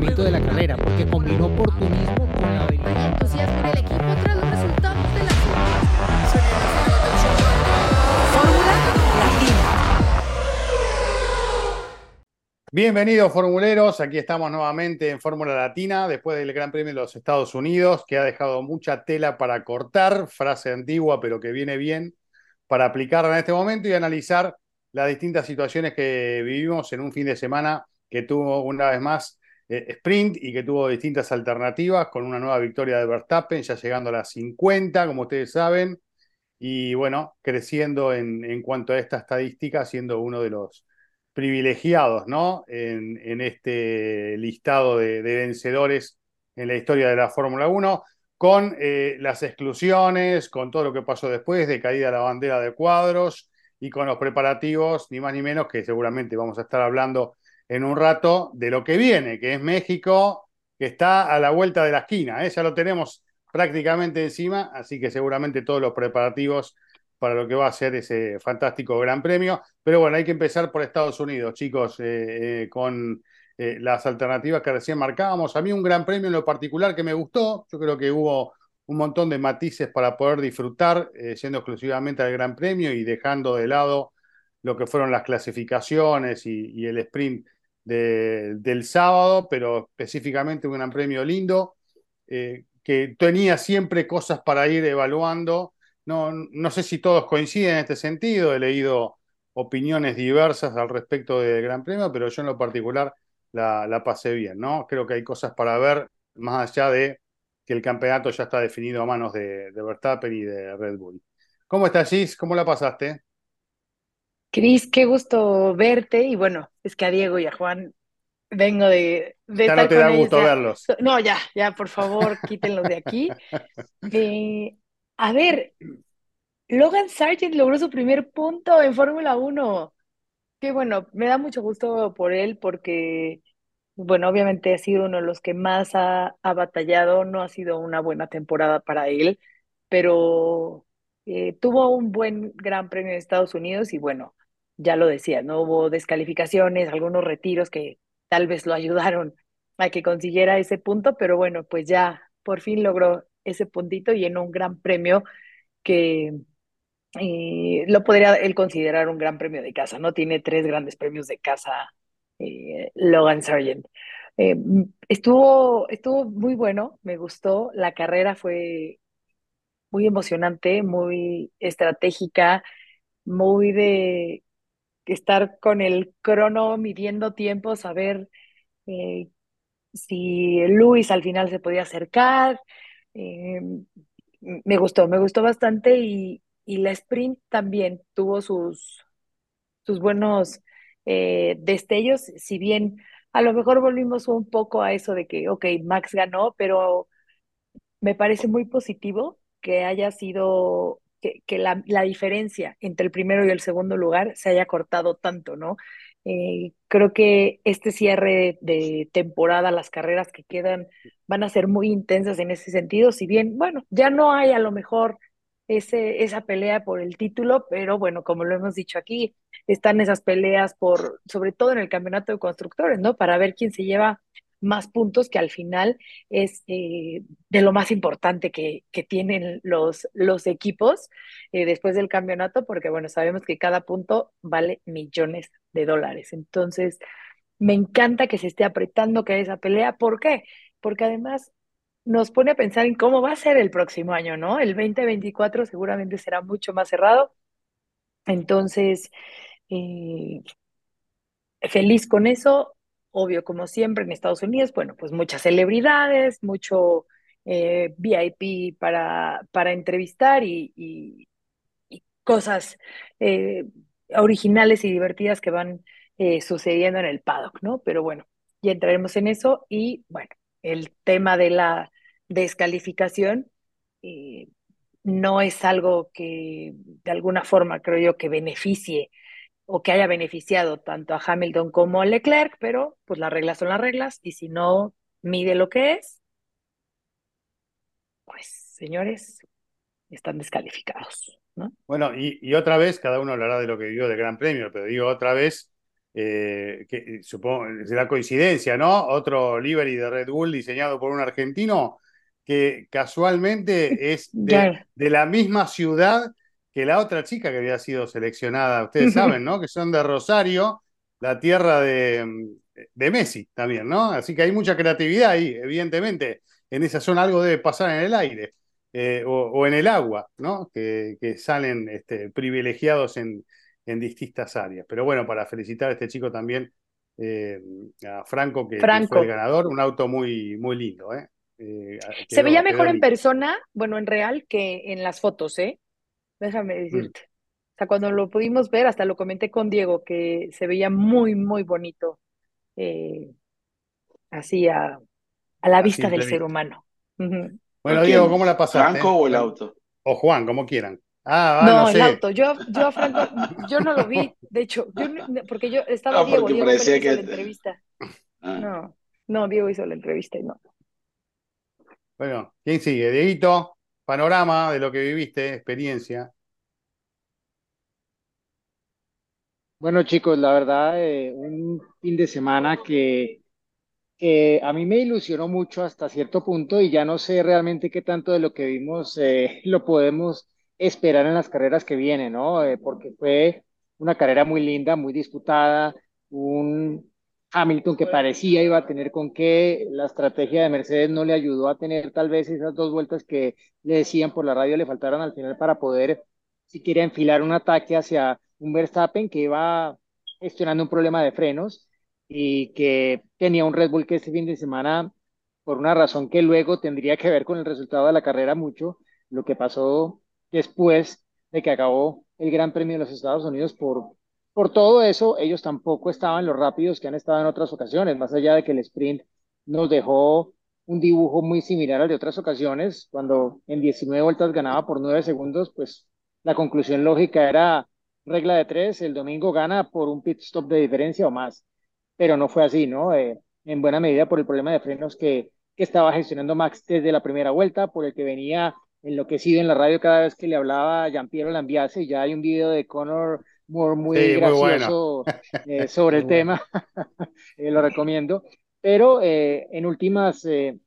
funcionamiento de la carrera, porque combinó oportunismo con la habilidad. entusiasmo en el equipo tras los resultados de la Fórmula Latina. Bienvenidos formuleros, aquí estamos nuevamente en Fórmula Latina después del Gran Premio de los Estados Unidos que ha dejado mucha tela para cortar, frase antigua pero que viene bien para aplicarla en este momento y analizar las distintas situaciones que vivimos en un fin de semana que tuvo una vez más sprint y que tuvo distintas alternativas con una nueva victoria de Verstappen ya llegando a las 50 como ustedes saben y bueno, creciendo en, en cuanto a esta estadística siendo uno de los privilegiados, ¿no? En, este listado de, de, vencedores en la historia de la Fórmula 1, con eh, las exclusiones, con todo lo que pasó después, de caída de la bandera de cuadros y con los preparativos, ni más ni menos, que seguramente vamos a estar hablando en un rato de lo que viene, que es México, que está a la vuelta de la esquina, ¿eh? ya lo tenemos prácticamente encima, así que seguramente todos los preparativos para lo que va a ser ese fantástico Gran Premio. Pero bueno, hay que empezar por Estados Unidos, chicos, eh, eh, con las alternativas que recién marcábamos. A mí un Gran Premio en lo particular que me gustó, yo creo que hubo un montón de matices para poder disfrutar, siendo exclusivamente al Gran Premio y dejando de lado lo que fueron las clasificaciones y el sprint de, del sábado, pero específicamente un Gran Premio lindo, eh, que tenía siempre cosas para ir evaluando no, no sé si todos coinciden en este sentido, he leído opiniones diversas al respecto del Gran Premio, pero yo en lo particular la, la, pasé bien, ¿no? Creo que hay cosas para ver más allá de que el campeonato ya está definido a manos de, de Verstappen y de Red Bull. ¿Cómo estás, Gis? ¿Cómo la pasaste? Cris, qué gusto verte y bueno, es que a Diego y a Juan vengo de... de ya no te da gusto ya, verlos. No, ya, ya, por favor, quítenlos de aquí. A ver, Logan Sargent logró su primer punto en Fórmula 1. Qué bueno, me da mucho gusto por él porque, bueno, obviamente ha sido uno de los que más ha, ha batallado, no ha sido una buena temporada para él, pero eh, tuvo un buen gran premio en Estados Unidos y bueno, ya lo decía, no hubo descalificaciones, algunos retiros que tal vez lo ayudaron a que consiguiera ese punto, pero bueno, pues ya por fin logró ese puntito y en un gran premio que eh, lo podría él considerar un gran premio de casa, ¿no? Tiene tres grandes premios de casa eh, Logan Sargent. Eh, estuvo, estuvo muy bueno, me gustó, la carrera fue muy emocionante, muy estratégica, muy de estar con el crono midiendo tiempos, a ver si Luis al final se podía acercar, eh, me gustó, me gustó bastante y, y, la sprint también tuvo sus, sus buenos eh, destellos, si bien a lo mejor volvimos un poco a eso de que, ok, Max ganó, pero me parece muy positivo que haya sido, que, que la, la diferencia entre el primero y el segundo lugar se haya cortado tanto, ¿no? Eh, creo que este cierre de temporada, las carreras que quedan van a ser muy intensas en ese sentido, si bien, bueno, ya no hay a lo mejor ese, esa pelea por el título, pero bueno, como lo hemos dicho aquí, están esas peleas por, sobre todo en el campeonato de constructores, ¿no? Para ver quién se lleva más puntos, que al final es eh, de lo más importante que, que tienen los, los equipos eh, después del campeonato, porque bueno, sabemos que cada punto vale millones de dólares. Entonces, me encanta que se esté apretando que esa pelea. ¿Por qué? Porque además nos pone a pensar en cómo va a ser el próximo año, ¿no? El 2024 seguramente será mucho más cerrado. Entonces, eh, feliz con eso. Obvio, como siempre en Estados Unidos, bueno, pues muchas celebridades, mucho eh, VIP para, para entrevistar y, cosas eh, originales y divertidas que van eh, sucediendo en el paddock, ¿no? Pero bueno, ya entraremos en eso y bueno, el tema de la descalificación eh, no es algo que de alguna forma creo yo que beneficie o que haya beneficiado tanto a Hamilton como a Leclerc, pero pues las reglas son las reglas y si no mide lo que es, pues señores, están descalificados. ¿no? Bueno, y, y, otra vez, cada uno hablará de lo que vivió del Gran Premio, pero digo otra vez, eh, que supongo será coincidencia, ¿no? Otro livery de Red Bull diseñado por un argentino que casualmente es de, de la misma ciudad que la otra chica que había sido seleccionada. Ustedes saben, ¿no? Que son de Rosario, la tierra de, de Messi también, ¿no? Así que hay mucha creatividad ahí, evidentemente. En esa zona algo debe pasar en el aire eh, o, o en el agua, ¿no? Que, que salen este, privilegiados en, en distintas áreas. Pero bueno, para felicitar a este chico también, eh, a Franco, que, que Franco. fue el ganador, un auto muy, muy lindo, ¿eh? Eh, Se veía mejor en persona, bueno, en real, que en las fotos, ¿eh? Déjame Mm. decirte. O sea, cuando lo pudimos ver, hasta lo comenté con Diego, que se veía muy, muy bonito, eh, así a, a la vista del ser humano. Bueno. Diego, ¿cómo la pasaste? ¿Franco o el auto? O Juan, como quieran. Ah, ah, No, no el auto. Yo, yo a Franco, yo no lo vi, de hecho, yo no- porque yo estaba Ah, Diego, porque Diego parecía hizo que- la entrevista. Ah. No, no, Diego hizo la entrevista y no. Bueno, ¿quién sigue? Dieguito, panorama de lo que viviste, experiencia. Bueno, chicos, la verdad, eh, un fin de semana que, a mí me ilusionó mucho hasta cierto punto y ya no sé realmente qué tanto de lo que vimos eh, lo podemos esperar en las carreras que vienen, ¿no? Eh, porque fue una carrera muy linda, muy disputada, un Hamilton que parecía iba a tener con qué, la estrategia de Mercedes no le ayudó a tener tal vez esas dos vueltas que le decían por la radio le faltaron al final para poder siquiera enfilar un ataque hacia un Verstappen que iba gestionando un problema de frenos y que tenía un Red Bull que este fin de semana, por una razón que luego tendría que ver con el resultado de la carrera mucho, lo que pasó después de que acabó el Gran Premio de los Estados Unidos por, por todo eso, ellos tampoco estaban los rápidos que han estado en otras ocasiones, más allá de que el sprint nos dejó un dibujo muy similar al de otras ocasiones, cuando en 19 vueltas ganaba por 9 segundos, pues la conclusión lógica era regla de tres, el domingo gana por un pit stop de diferencia o más, pero no fue así, ¿no? Eh, en buena medida por el problema de frenos que, estaba gestionando Max desde la primera vuelta, por el que venía enloquecido en la radio cada vez que le hablaba a Giampiero Lambiase, ya hay un video de Conor Moore muy Sí, muy bueno. gracioso eh, sobre el tema, Eh, lo recomiendo, pero eh, en últimas... eh,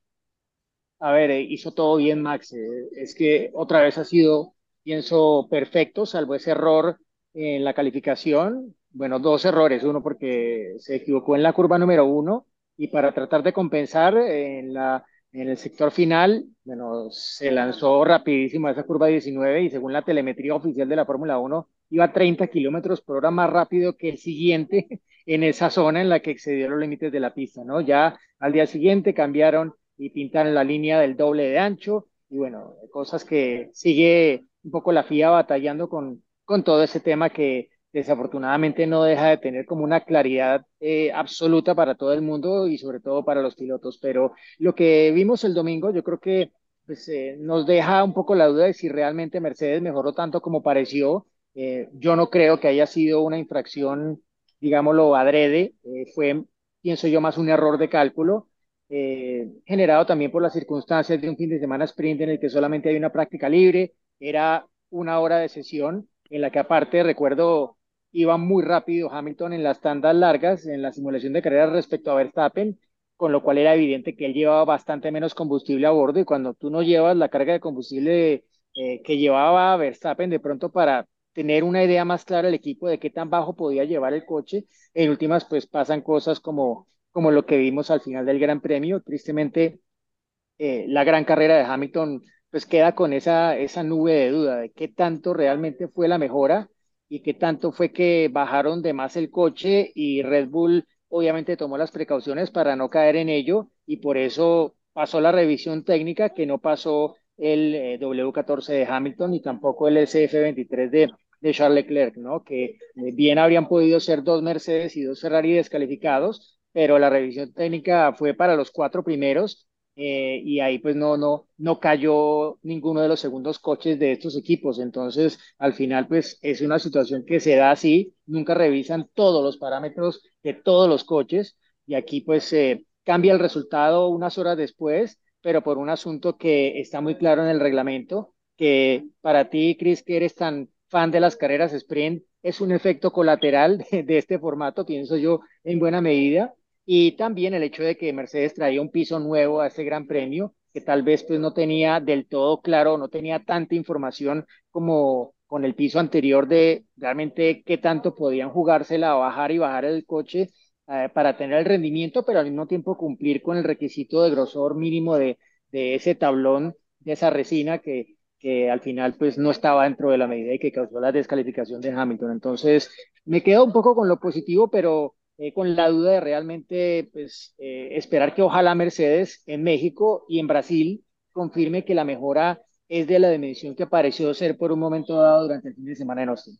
a ver, eh, hizo todo bien Max. es que otra vez ha sido, pienso, perfecto, salvo ese error en la calificación. Bueno, dos errores. Uno porque se equivocó en la curva número uno y para tratar de compensar en la, en el sector final, bueno, se lanzó rapidísimo a esa curva 19 y según la telemetría oficial de la Fórmula 1, iba a 30 kilómetros por hora más rápido que el siguiente en esa zona en la que excedió los límites de la pista, ¿no? Ya al día siguiente cambiaron y pintaron la línea del doble de ancho y bueno, cosas que sigue un poco la FIA batallando con, con todo ese tema que desafortunadamente no deja de tener como una claridad eh, absoluta para todo el mundo y sobre todo para los pilotos. Pero lo que vimos el domingo, yo creo que pues, eh, nos deja un poco la duda de si realmente Mercedes mejoró tanto como pareció. Eh, yo no creo que haya sido una infracción, digámoslo, adrede. Eh, fue, pienso yo, más un error de cálculo. Eh, generado también por las circunstancias de un fin de semana sprint en el que solamente hay una práctica libre, era una hora de sesión en la que aparte recuerdo iba muy rápido Hamilton en las tandas largas, en la simulación de carreras respecto a Verstappen, con lo cual era evidente que él llevaba bastante menos combustible a bordo y cuando tú no llevas la carga de combustible eh, que llevaba Verstappen de pronto para tener una idea más clara el equipo de qué tan bajo podía llevar el coche, en últimas pues pasan cosas como, como lo que vimos al final del Gran Premio, tristemente eh, la gran carrera de Hamilton pues queda con esa, esa nube de duda de qué tanto realmente fue la mejora y qué tanto fue que bajaron de más el coche y Red Bull obviamente tomó las precauciones para no caer en ello y por eso pasó la revisión técnica que no pasó el eh, W14 de Hamilton y tampoco el SF23 de, de Charles Leclerc, ¿no? Que eh, bien habrían podido ser dos Mercedes y dos Ferrari descalificados, pero la revisión técnica fue para los cuatro primeros eh, y ahí pues no, no, no cayó ninguno de los segundos coches de estos equipos. Entonces, al final pues es una situación que se da así, nunca revisan todos los parámetros de todos los coches y aquí pues eh, cambia el resultado unas horas después, pero por un asunto que está muy claro en el reglamento, que para ti, Chris, que eres tan fan de las carreras sprint, es un efecto colateral de, este formato, pienso yo, en buena medida. Y también el hecho de que Mercedes traía un piso nuevo a este gran premio, que tal vez pues no tenía del todo claro, no tenía tanta información como con el piso anterior de realmente qué tanto podían jugársela, bajar y bajar el coche eh, para tener el rendimiento, pero al mismo tiempo cumplir con el requisito de grosor mínimo de, de ese tablón, de esa resina que, que al final pues no estaba dentro de la medida y que causó la descalificación de Hamilton. Entonces me quedo un poco con lo positivo, pero eh, con la duda de realmente pues, eh, esperar que ojalá Mercedes en México y en Brasil confirme que la mejora es de la dimensión que pareció ser por un momento dado durante el fin de semana en Austin.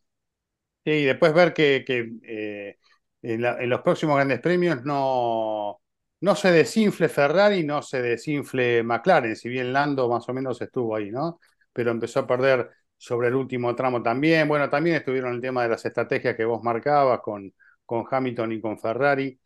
Sí, y después ver que, que eh, en, la- en los próximos grandes premios no, no se desinfle Ferrari, no se desinfle McLaren, si bien Lando más o menos estuvo ahí, ¿no? Pero empezó a perder sobre el último tramo también. Bueno, también estuvieron el tema de las estrategias que vos marcabas con, con Hamilton y con Ferrari,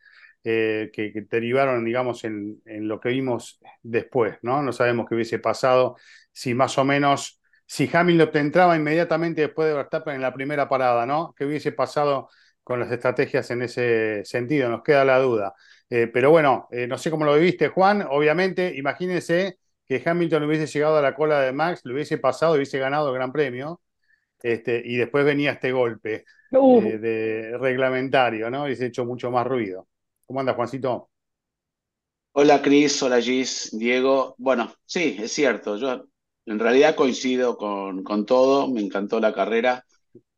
eh, que, derivaron, digamos, en, en lo que vimos después, ¿no? No sabemos qué hubiese pasado si más o menos, si Hamilton entraba inmediatamente después de Verstappen en la primera parada, ¿no? ¿Qué hubiese pasado con las estrategias en ese sentido? Nos queda la duda. Eh, pero bueno, eh, no sé cómo lo viviste, Juan. Obviamente, imagínense que Hamilton hubiese llegado a la cola de Max, lo hubiese pasado, hubiese ganado el Gran Premio, este, y después venía este golpe Uh, eh, de reglamentario, ¿no? Hubiese hecho mucho más ruido. ¿Cómo anda, Juancito? Hola Cris, hola Gis, Diego. Bueno, sí, es cierto, yo en realidad coincido con, con todo, me encantó la carrera,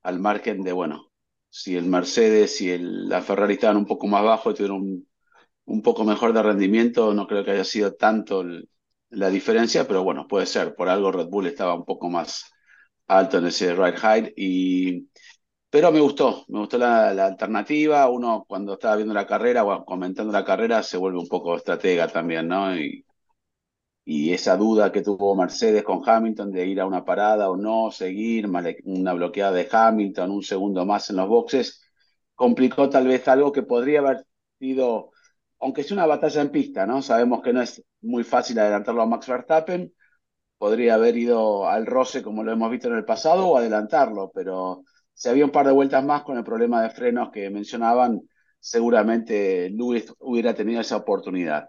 al margen de, bueno, si el Mercedes y el, la Ferrari estaban un poco más bajo y tuvieron un, un poco mejor de rendimiento, no creo que haya sido tanto el- la diferencia, pero bueno, puede ser, por algo Red Bull estaba un poco más alto en ese ride height y... Pero me gustó, me gustó la, alternativa. Uno cuando estaba viendo la carrera o comentando la carrera se vuelve un poco estratega también, ¿no? Y, y esa duda que tuvo Mercedes con Hamilton de ir a una parada o no, seguir, una bloqueada de Hamilton, un segundo más en los boxes, complicó tal vez algo que podría haber sido, aunque es una batalla en pista, ¿no? Sabemos que no es muy fácil adelantarlo a Max Verstappen, podría haber ido al roce como lo hemos visto en el pasado o adelantarlo, pero si había un par de vueltas más con el problema de frenos que mencionaban, seguramente Lewis hubiera tenido esa oportunidad.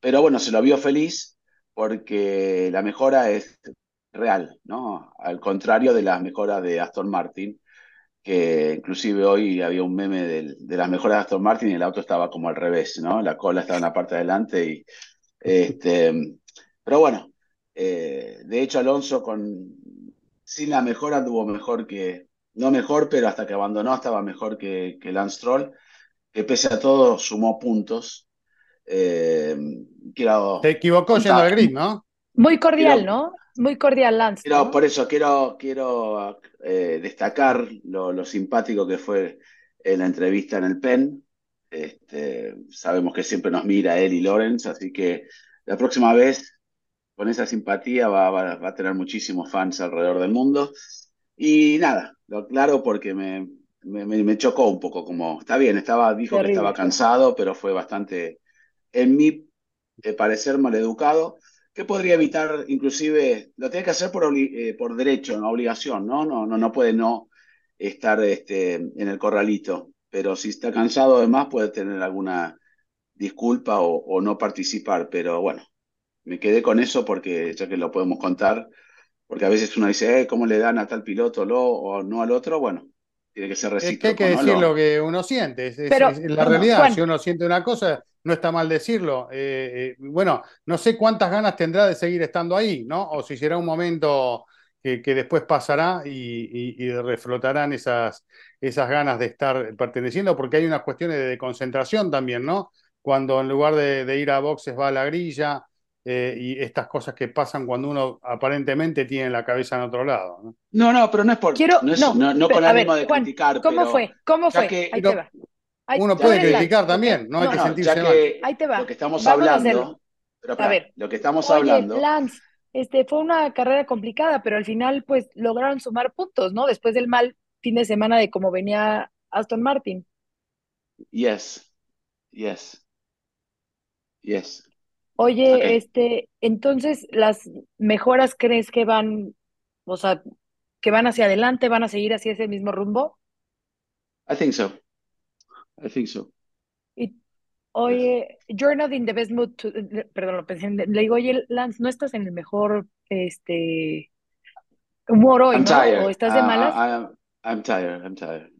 Pero bueno, se lo vio feliz porque la mejora es real, ¿no? Al contrario de las mejoras de Aston Martin, que inclusive hoy había un meme del- de, las mejoras de Aston Martin y el auto estaba como al revés, ¿no? La cola estaba en la parte de adelante y este, pero bueno, eh, de hecho Alonso con sin la mejora tuvo mejor que, no mejor, pero hasta que abandonó estaba mejor que, que Lance Stroll, que pese a todo sumó puntos. Eh, quiero Se equivocó yendo al grid, ¿no? Muy cordial, quiero- ¿no? Muy cordial, Lance, Quiero- ¿no? por eso quiero, quiero eh, destacar lo, lo simpático que fue en la entrevista en el PEN. Este, sabemos que siempre nos mira él y Lorenz, así que la próxima vez, con esa simpatía, va, va- va a tener muchísimos fans alrededor del mundo. Y nada, lo aclaro porque me, me, me- chocó un poco, como está bien, estaba, dijo que Terrible. estaba cansado, pero fue bastante, en mi eh, parecer, maleducado que podría evitar, inclusive, lo tiene que hacer por, eh, por derecho, no obligación, ¿no? No, no, no puede no estar este, en el corralito, pero si está cansado además puede tener alguna disculpa o, o no participar, pero bueno, me quedé con eso porque ya que lo podemos contar, porque a veces uno dice, eh, ¿cómo le dan a tal piloto lo o no al otro? Bueno, tiene que ser Es que hay recíproco, que ¿no? decir Lo- lo que uno siente. Es, Pero- es la Bueno, realidad. Juan. Si uno siente una cosa, no está mal decirlo. Eh, eh, bueno, no sé cuántas ganas tendrá de seguir estando ahí, ¿no? O si será un momento que, que después pasará y, y- y reflotarán esas, esas ganas de estar perteneciendo, porque hay unas cuestiones de concentración también, ¿no? Cuando en lugar de, de ir a boxes va a la grilla eh, y estas cosas que pasan cuando uno aparentemente tiene la cabeza en otro lado, ¿no? No, no, pero no es por, Quiero- no, es- no, no- no con a ver, ánimo de Juan, criticar, ¿Cómo pero fue? ¿Cómo fue? que- Ahí no, te va. Uno puede criticar también, no hay que no, sentirse ya mal. que Ahí te va. lo que estamos Vamos hablando, A ver. lo que estamos Oye, hablando, Lance, este, fue una carrera complicada, pero al final, pues, lograron sumar puntos, ¿no? Después del mal fin de semana de cómo venía Aston Martin. yes, yes, yes. Oye, este, entonces, ¿las mejoras crees que van, o sea, que van hacia adelante, van a seguir hacia ese mismo rumbo. I think so. I think so. Y oye, you're not in the best mood to- perdón, lo pensé, en- le digo, oye, Lance, no estás en el mejor este humor hoy, I'm ¿no? tired. O estás de Ah, malas. ah, I'm, I'm tired. I'm tired.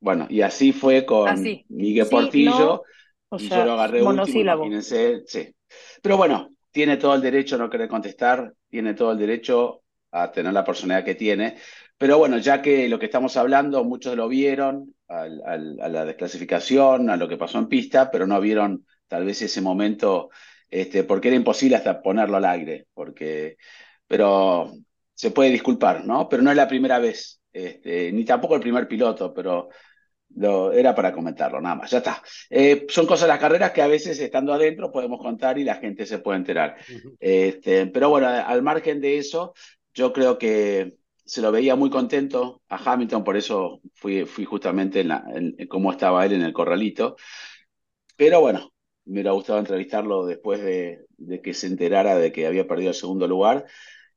Bueno, y así fue con Así. Miguel Sí, Portillo. no, o y yo sea, lo agarré último, monosílabo. imagínense, sí. Pero bueno, tiene todo el derecho a no querer contestar, tiene todo el derecho a tener la personalidad que tiene. Pero bueno, ya que lo que estamos hablando, muchos lo vieron al- al- a la desclasificación, a lo que pasó en pista, pero no vieron tal vez ese momento, este, porque era imposible hasta ponerlo al aire, porque, pero se puede disculpar, ¿no? Pero no es la primera vez, este, ni tampoco el primer piloto, pero lo, era para comentarlo, nada más, ya está. Eh, son cosas las carreras que a veces estando adentro podemos contar y la gente se puede enterar. Este, pero bueno, al margen de eso, yo creo que se lo veía muy contento a Hamilton, por eso fui, fui justamente en, cómo estaba él en el corralito. Pero bueno, me hubiera gustado entrevistarlo después de, de que se enterara de que había perdido el segundo lugar.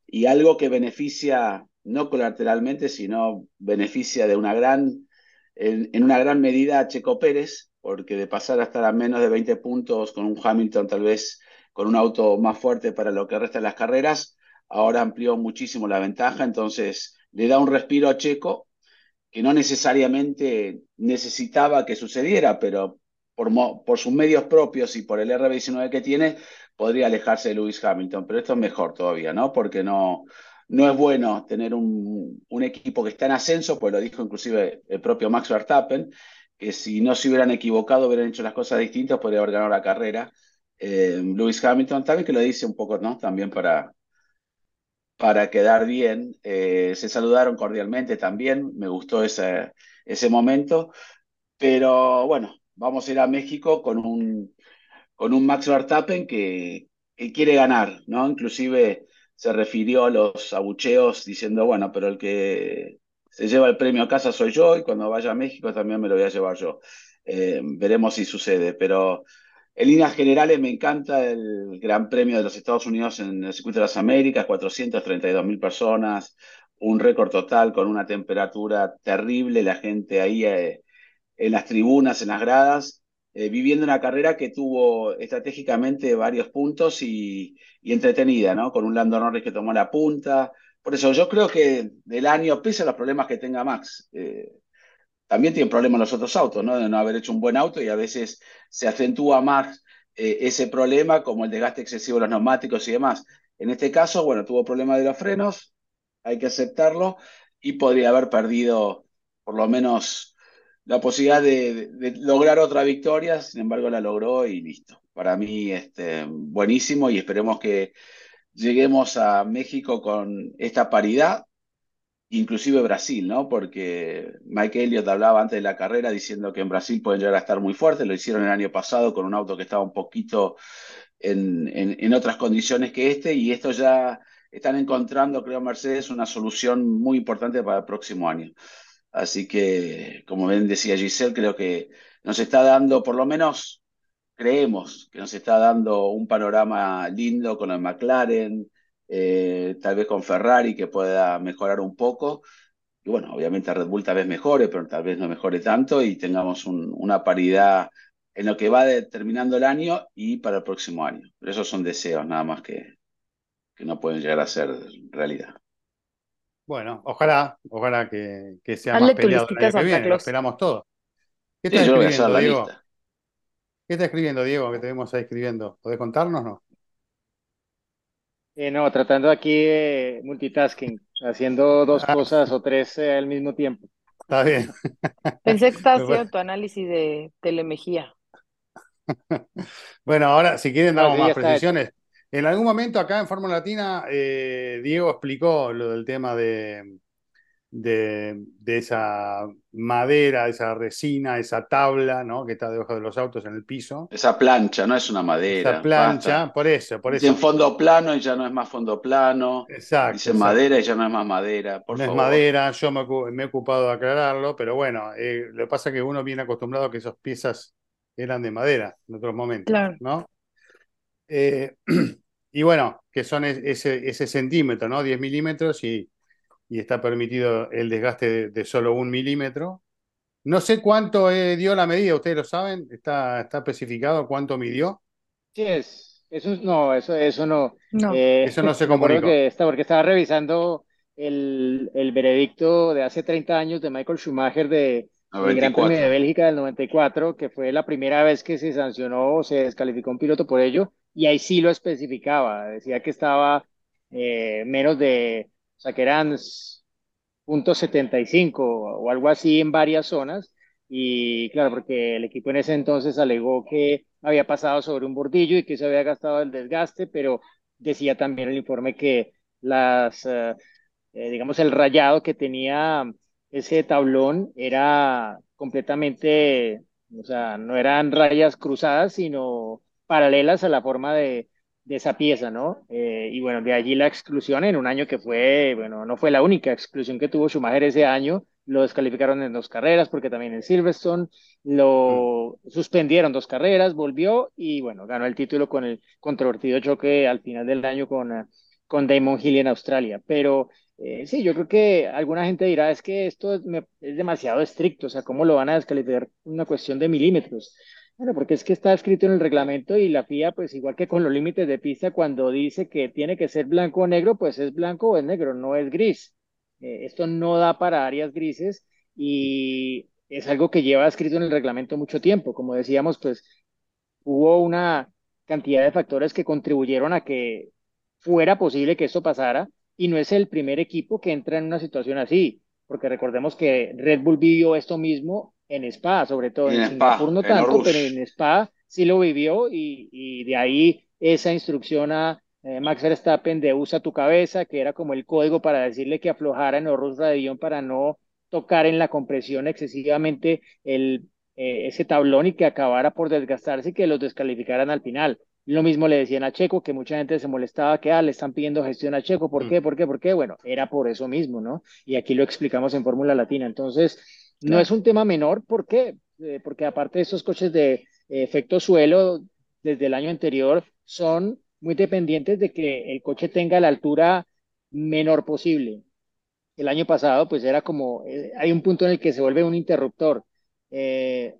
Y algo que beneficia, no colateralmente, sino beneficia de una gran en, en, una gran medida a Checo Pérez, porque de pasar a estar a menos de 20 puntos con un Hamilton tal vez con un auto más fuerte para lo que resta de las carreras, ahora amplió muchísimo la ventaja, entonces le da un respiro a Checo que no necesariamente necesitaba que sucediera, pero por, por sus medios propios y por el RB19 que tiene, podría alejarse de Lewis Hamilton, pero esto es mejor todavía, ¿no? Porque no, no es bueno tener un, un, equipo que está en ascenso, pues lo dijo inclusive el propio Max Verstappen, que si no se hubieran equivocado, hubieran hecho las cosas distintas, podría haber ganado la carrera. Eh, Lewis Hamilton también que lo dice un poco, ¿no? También para, para quedar bien. Eh, se saludaron cordialmente también, me gustó ese, ese momento, pero bueno, vamos a ir a México con un, con un Max Verstappen que, que quiere ganar, ¿no? Inclusive se refirió a los abucheos diciendo, bueno, pero el que se lleva el premio a casa soy yo y cuando vaya a México también me lo voy a llevar yo. Eh, veremos si sucede, pero en líneas generales me encanta el Gran Premio de los Estados Unidos en el Circuito de las Américas, 432 mil personas, un récord total con una temperatura terrible, la gente ahí eh, en las tribunas, en las gradas, eh, viviendo una carrera que tuvo estratégicamente varios puntos y, entretenida, ¿no? Con un Lando Norris que tomó la punta. Por eso yo creo que del año, pese a los problemas que tenga Max, eh, también tiene problemas los otros autos, ¿no? De no haber hecho un buen auto y a veces se acentúa más eh, ese problema como el desgaste excesivo de los neumáticos y demás. En este caso, bueno, tuvo problemas de los frenos, hay que aceptarlo y podría haber perdido por lo menos la posibilidad de, de, de, lograr otra victoria, sin embargo la logró y listo. Para mí, este, buenísimo y esperemos que lleguemos a México con esta paridad, inclusive Brasil, ¿no? Porque Mike Elliott hablaba antes de la carrera diciendo que en Brasil pueden llegar a estar muy fuertes, lo hicieron el año pasado con un auto que estaba un poquito en, en, otras condiciones que este y esto ya están encontrando, creo, Mercedes, una solución muy importante para el próximo año. Así que, como bien decía Giselle, creo que nos está dando, por lo menos creemos que nos está dando un panorama lindo con el McLaren, eh, tal vez con Ferrari que pueda mejorar un poco. Y bueno, obviamente Red Bull tal vez mejore, pero tal vez no mejore tanto y tengamos un, una paridad en lo que va terminando el año y para el próximo año. Pero esos son deseos nada más que, que no pueden llegar a ser realidad. Bueno, ojalá, ojalá que, que sea Hazle más peleado el año que viene, lo esperamos todo. ¿Qué Sí, hacer escribiendo, Diego? ¿Qué estás escribiendo, Diego, que te vemos ahí escribiendo? ¿Podés contarnos, no? Eh, no, tratando aquí de multitasking, haciendo dos Ah, cosas o tres eh, al mismo tiempo. está bien. Pensé que estaba haciendo tu análisis de Telemejía. Bueno, ahora, si quieren, No, damos sí, ya más hecho. precisiones. En algún momento acá en Fórmula Latina, eh, Diego explicó lo del tema de, de, de esa madera, esa resina, esa tabla, ¿no? Que está debajo de los autos en el piso. Esa plancha no es una Esa madera, plancha, basta. por eso, por Dicen eso. fondo plano y ya no es más fondo plano. Exacto, Dicen exacto. madera y ya no es más madera, por No es favor. madera, yo me, he ocupado de aclararlo, pero bueno, eh, lo que pasa es que uno viene acostumbrado a que esas piezas eran de madera en otros momentos, Claro. ¿no? Eh, y bueno, que son es- ese, ese centímetro, ¿no? 10 milímetros y, y está permitido el desgaste de, de solo un milímetro. No sé cuánto eh, dio la medida, ustedes lo saben, está, está especificado cuánto midió. Sí, es, eso es- no, eso, eso no. No. Eh, Eso no se comunicó. que está, porque estaba revisando el, el veredicto de hace 30 años de Michael Schumacher de, del Gran Premio de 94. Bélgica del 94, que fue la primera vez que se sancionó o se descalificó un piloto por ello, y ahí sí lo especificaba, decía que estaba eh, menos de, sea, que eran punto 75 o algo así en varias zonas. Y claro, porque el equipo en ese entonces alegó que había pasado sobre un bordillo y que se había gastado el desgaste, pero decía también el informe que las, eh, eh, digamos, el rayado que tenía ese tablón era completamente, o sea, no eran rayas cruzadas, sino paralelas a la forma de, de esa pieza, ¿no? Eh, y bueno, de allí la exclusión en un año que fue, bueno, no fue la única exclusión que tuvo Schumacher ese año, lo descalificaron en dos carreras porque también en Silverstone lo suspendieron dos carreras, volvió y bueno, ganó el título con el controvertido choque al final del año con, uh, con Damon Hill en Australia. Pero eh, sí, yo creo que alguna gente dirá, es que esto es, me, es demasiado estricto, o sea, ¿cómo lo van a descalificar? Una cuestión de milímetros. Bueno, porque es que está escrito en el reglamento y la FIA, pues igual que con los límites de pista, cuando dice que tiene que ser blanco o negro, pues es blanco o es negro, no es gris. Eh, esto no da para áreas grises y es algo que lleva escrito en el reglamento mucho tiempo. Como decíamos, pues hubo una cantidad de factores que contribuyeron a que fuera posible que esto pasara y no es el primer equipo que entra en una situación así, porque recordemos que Red Bull vivió esto mismo en Spa, sobre todo en, En Singapur Spa, no en tanto, pero en Spa sí lo vivió y, y de ahí esa instrucción a eh, Max Verstappen de usa tu cabeza, que era como el código para decirle que aflojara en Horus Radion para no tocar en la compresión excesivamente el, eh, ese tablón y que acabara por desgastarse y que los descalificaran al final. Lo mismo le decían a Checo, que mucha gente se molestaba que ah, le están pidiendo gestión a Checo. ¿Por Mm. qué? ¿Por qué? ¿Por qué? Bueno, era por eso mismo, ¿no? Y aquí lo explicamos en Fórmula Latina. Entonces, no es un tema menor. ¿Por qué? Eh, porque aparte de estos coches de eh, efecto suelo, desde el año anterior, son muy dependientes de que el coche tenga la altura menor posible. El año pasado, pues era como, eh, hay un punto en el que se vuelve un interruptor.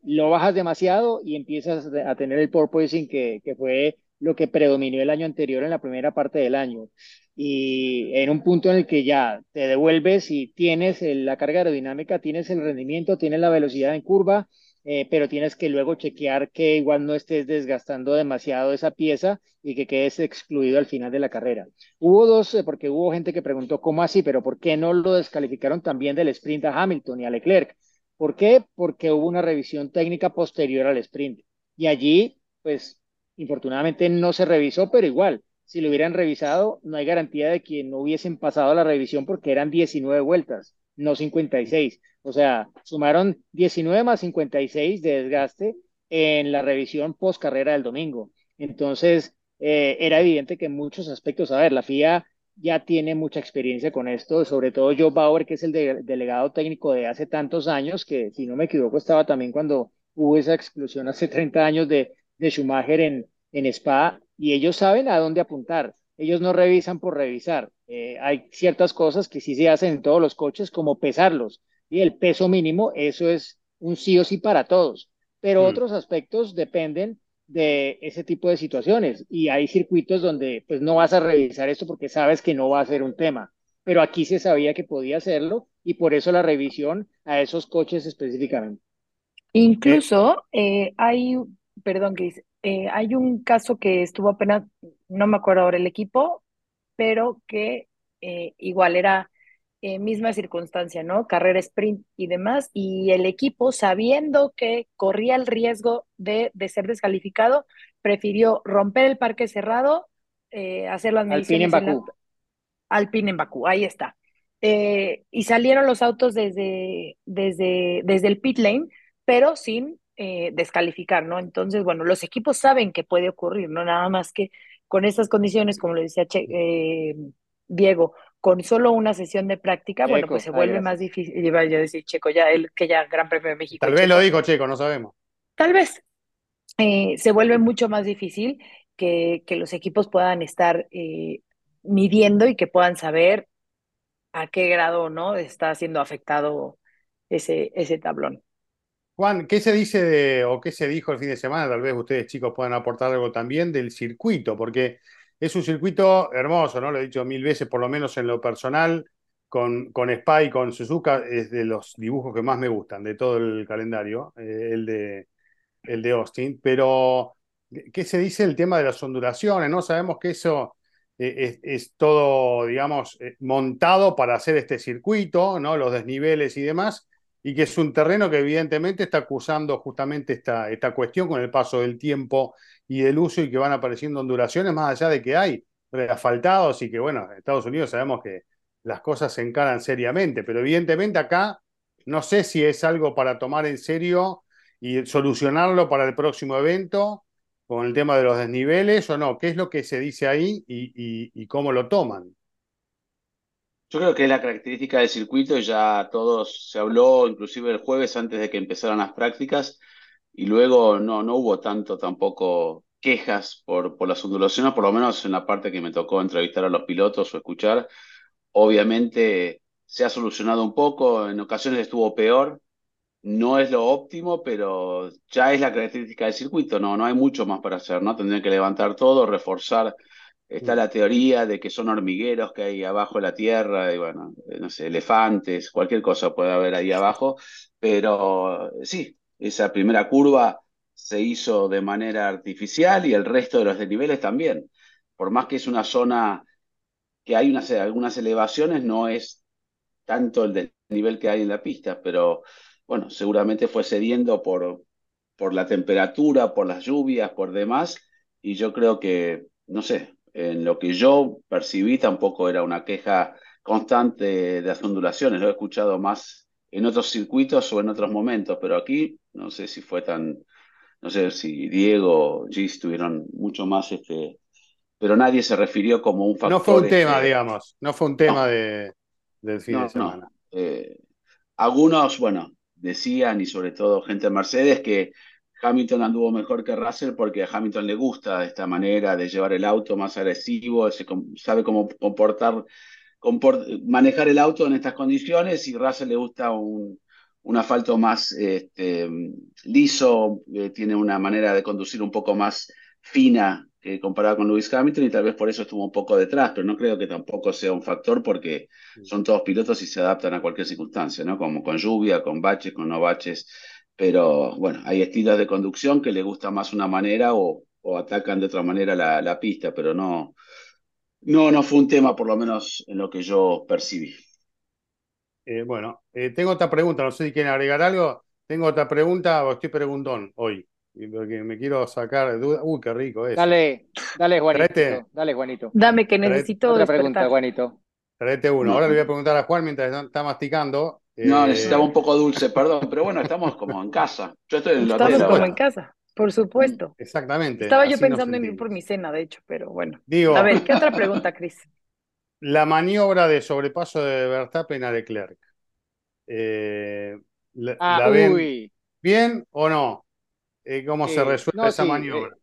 Lo bajas demasiado y empiezas a tener el porpoising que, que fue lo que predominó el año anterior en la primera parte del año. Y en un punto en el que ya te devuelves y tienes el- la carga aerodinámica, tienes el rendimiento, tienes la velocidad en curva, eh, pero tienes que luego chequear que igual no estés desgastando demasiado esa pieza y que quedes excluido al final de la carrera. Hubo dos, eh, porque hubo gente que preguntó cómo así, pero ¿por qué no lo descalificaron también del sprint a Hamilton y a Leclerc? ¿Por qué? Porque hubo una revisión técnica posterior al sprint. Y allí, pues, infortunadamente no se revisó, pero igual, si lo hubieran revisado, no hay garantía de que no hubiesen pasado la revisión porque eran 19 vueltas, no 56. O sea, sumaron 19 más 56 de desgaste en la revisión post carrera del domingo. Entonces, eh, era evidente que en muchos aspectos, a ver, la FIA ya tiene mucha experiencia con esto, sobre todo Joe Bauer, que es el de- delegado técnico de hace tantos años, que si no me equivoco estaba también cuando hubo esa exclusión hace 30 años de, de Schumacher en, en Spa, y ellos saben a dónde apuntar. Ellos no revisan por revisar. Eh, hay ciertas cosas que sí se hacen en todos los coches, como pesarlos. Y el peso mínimo, eso es un sí o sí para todos. Pero Mm. otros aspectos dependen de ese tipo de situaciones. Y hay circuitos donde pues no vas a revisar esto porque sabes que no va a ser un tema. Pero aquí se sabía que podía hacerlo y por eso la revisión a esos coches específicamente. Incluso eh, hay, perdón, Cris, eh, hay un caso que estuvo apenas, no me acuerdo ahora el equipo, pero que eh, igual era eh, misma circunstancia, ¿no? Carrera sprint y demás, y el equipo, sabiendo que corría el riesgo de, de ser descalificado, prefirió romper el parque cerrado, hacer las Alpine en mediciones en la- Bakú. Alpine en Bakú, ahí está. Y salieron los autos desde, desde, desde el pit lane, pero sin eh, descalificar, ¿no? Entonces, bueno, los equipos saben que puede ocurrir, ¿no? Nada más que con estas condiciones, como lo decía Che- eh, Diego, con solo una sesión de práctica, bueno, pues se vuelve más difícil, iba a decir Checo, ya él, que ya Gran Premio de México. Tal vez lo dijo Checo, no sabemos. Tal vez eh, se vuelve mucho más difícil que, que los equipos puedan estar eh, midiendo y que puedan saber a qué grado no está siendo afectado ese, ese tablón. Juan, ¿qué se dice de, o qué se dijo el fin de semana? Tal vez ustedes chicos puedan aportar algo también del circuito, porque es un circuito hermoso, ¿no? Lo he dicho mil veces, por lo menos en lo personal, con, con Spa y con Suzuka, es de los dibujos que más me gustan de todo el calendario, eh, el, de, el de Austin. Pero, ¿qué se dice el tema de las ondulaciones? ¿No? Sabemos que eso eh, es, todo, digamos, eh, montado para hacer este circuito, ¿no? Los desniveles y demás y que es un terreno que evidentemente está acusando justamente esta, esta cuestión con el paso del tiempo y del uso y que van apareciendo ondulaciones más allá de que hay asfaltados y que, bueno, en Estados Unidos sabemos que las cosas se encaran seriamente, pero evidentemente acá no sé si es algo para tomar en serio y solucionarlo para el próximo evento con el tema de los desniveles o no, qué es lo que se dice ahí y, cómo lo toman. Yo creo que es la característica del circuito, ya todos se habló, inclusive el jueves antes de que empezaran las prácticas, y luego no, no hubo tanto tampoco quejas por, por las ondulaciones, por lo menos en la parte que me tocó entrevistar a los pilotos o escuchar. Obviamente se ha solucionado un poco, en ocasiones estuvo peor, no es lo óptimo, pero ya es la característica del circuito, no, no hay mucho más para hacer, ¿no? Tendrían que levantar todo, reforzar Está la teoría de que son hormigueros que hay abajo de la tierra, y bueno, eh, no sé, elefantes, cualquier cosa puede haber ahí abajo, pero sí, esa primera curva se hizo de manera artificial y el resto de los desniveles también. Por más que es una zona que hay unas, algunas elevaciones, no es tanto el desnivel que hay en la pista, pero bueno, seguramente fue cediendo por, por la temperatura, por las lluvias, por demás, y yo creo que, no sé, en lo que yo percibí tampoco era una queja constante de las ondulaciones, lo he escuchado más en otros circuitos o en otros momentos, pero aquí no sé si fue tan, no sé si Diego o Gis tuvieron mucho más este, pero nadie se refirió como un factor. No fue un tema, este, digamos, no fue un tema no, de, del fin no, de semana. No. Eh, algunos, bueno, decían, y sobre todo gente de Mercedes, que Hamilton anduvo mejor que Russell porque a Hamilton le gusta esta manera de llevar el auto más agresivo, se, sabe cómo comportar, comport, manejar el auto en estas condiciones y Russell le gusta un, un asfalto más este, liso, eh, tiene una manera de conducir un poco más fina que comparada con Lewis Hamilton y tal vez por eso estuvo un poco detrás, pero no creo que tampoco sea un factor porque son todos pilotos y se adaptan a cualquier circunstancia, ¿no? Como con lluvia, con baches, con no baches pero bueno, hay estilos de conducción que le gusta más una manera o, o atacan de otra manera la, la, pista, pero no, no, no fue un tema, por lo menos en lo que yo percibí. Eh, bueno, eh, tengo otra pregunta, no sé si quieren agregar algo. Tengo otra pregunta, o estoy preguntón hoy, porque me quiero sacar de duda. Uy, qué rico es. Dale, dale, Juanito. Traete, dale, Juanito. Dame que necesito. Otra despertar. pregunta, Juanito. Traete uno. No. Ahora le voy a preguntar a Juan mientras está masticando. No, necesitaba un poco dulce, perdón, pero bueno, estamos como en casa. Yo estoy en el Estamos hotel como ahora. en casa, por supuesto. Exactamente. Estaba yo pensando en ir por mi cena, de hecho, pero bueno. Digo, A ver, ¿qué otra pregunta, Cris? la maniobra de sobrepaso de Verstappen a Leclerc. Eh, ¿la, Ah, la ven uy. bien o no? Eh, ¿Cómo se Eh, resuelve no, esa sí, maniobra?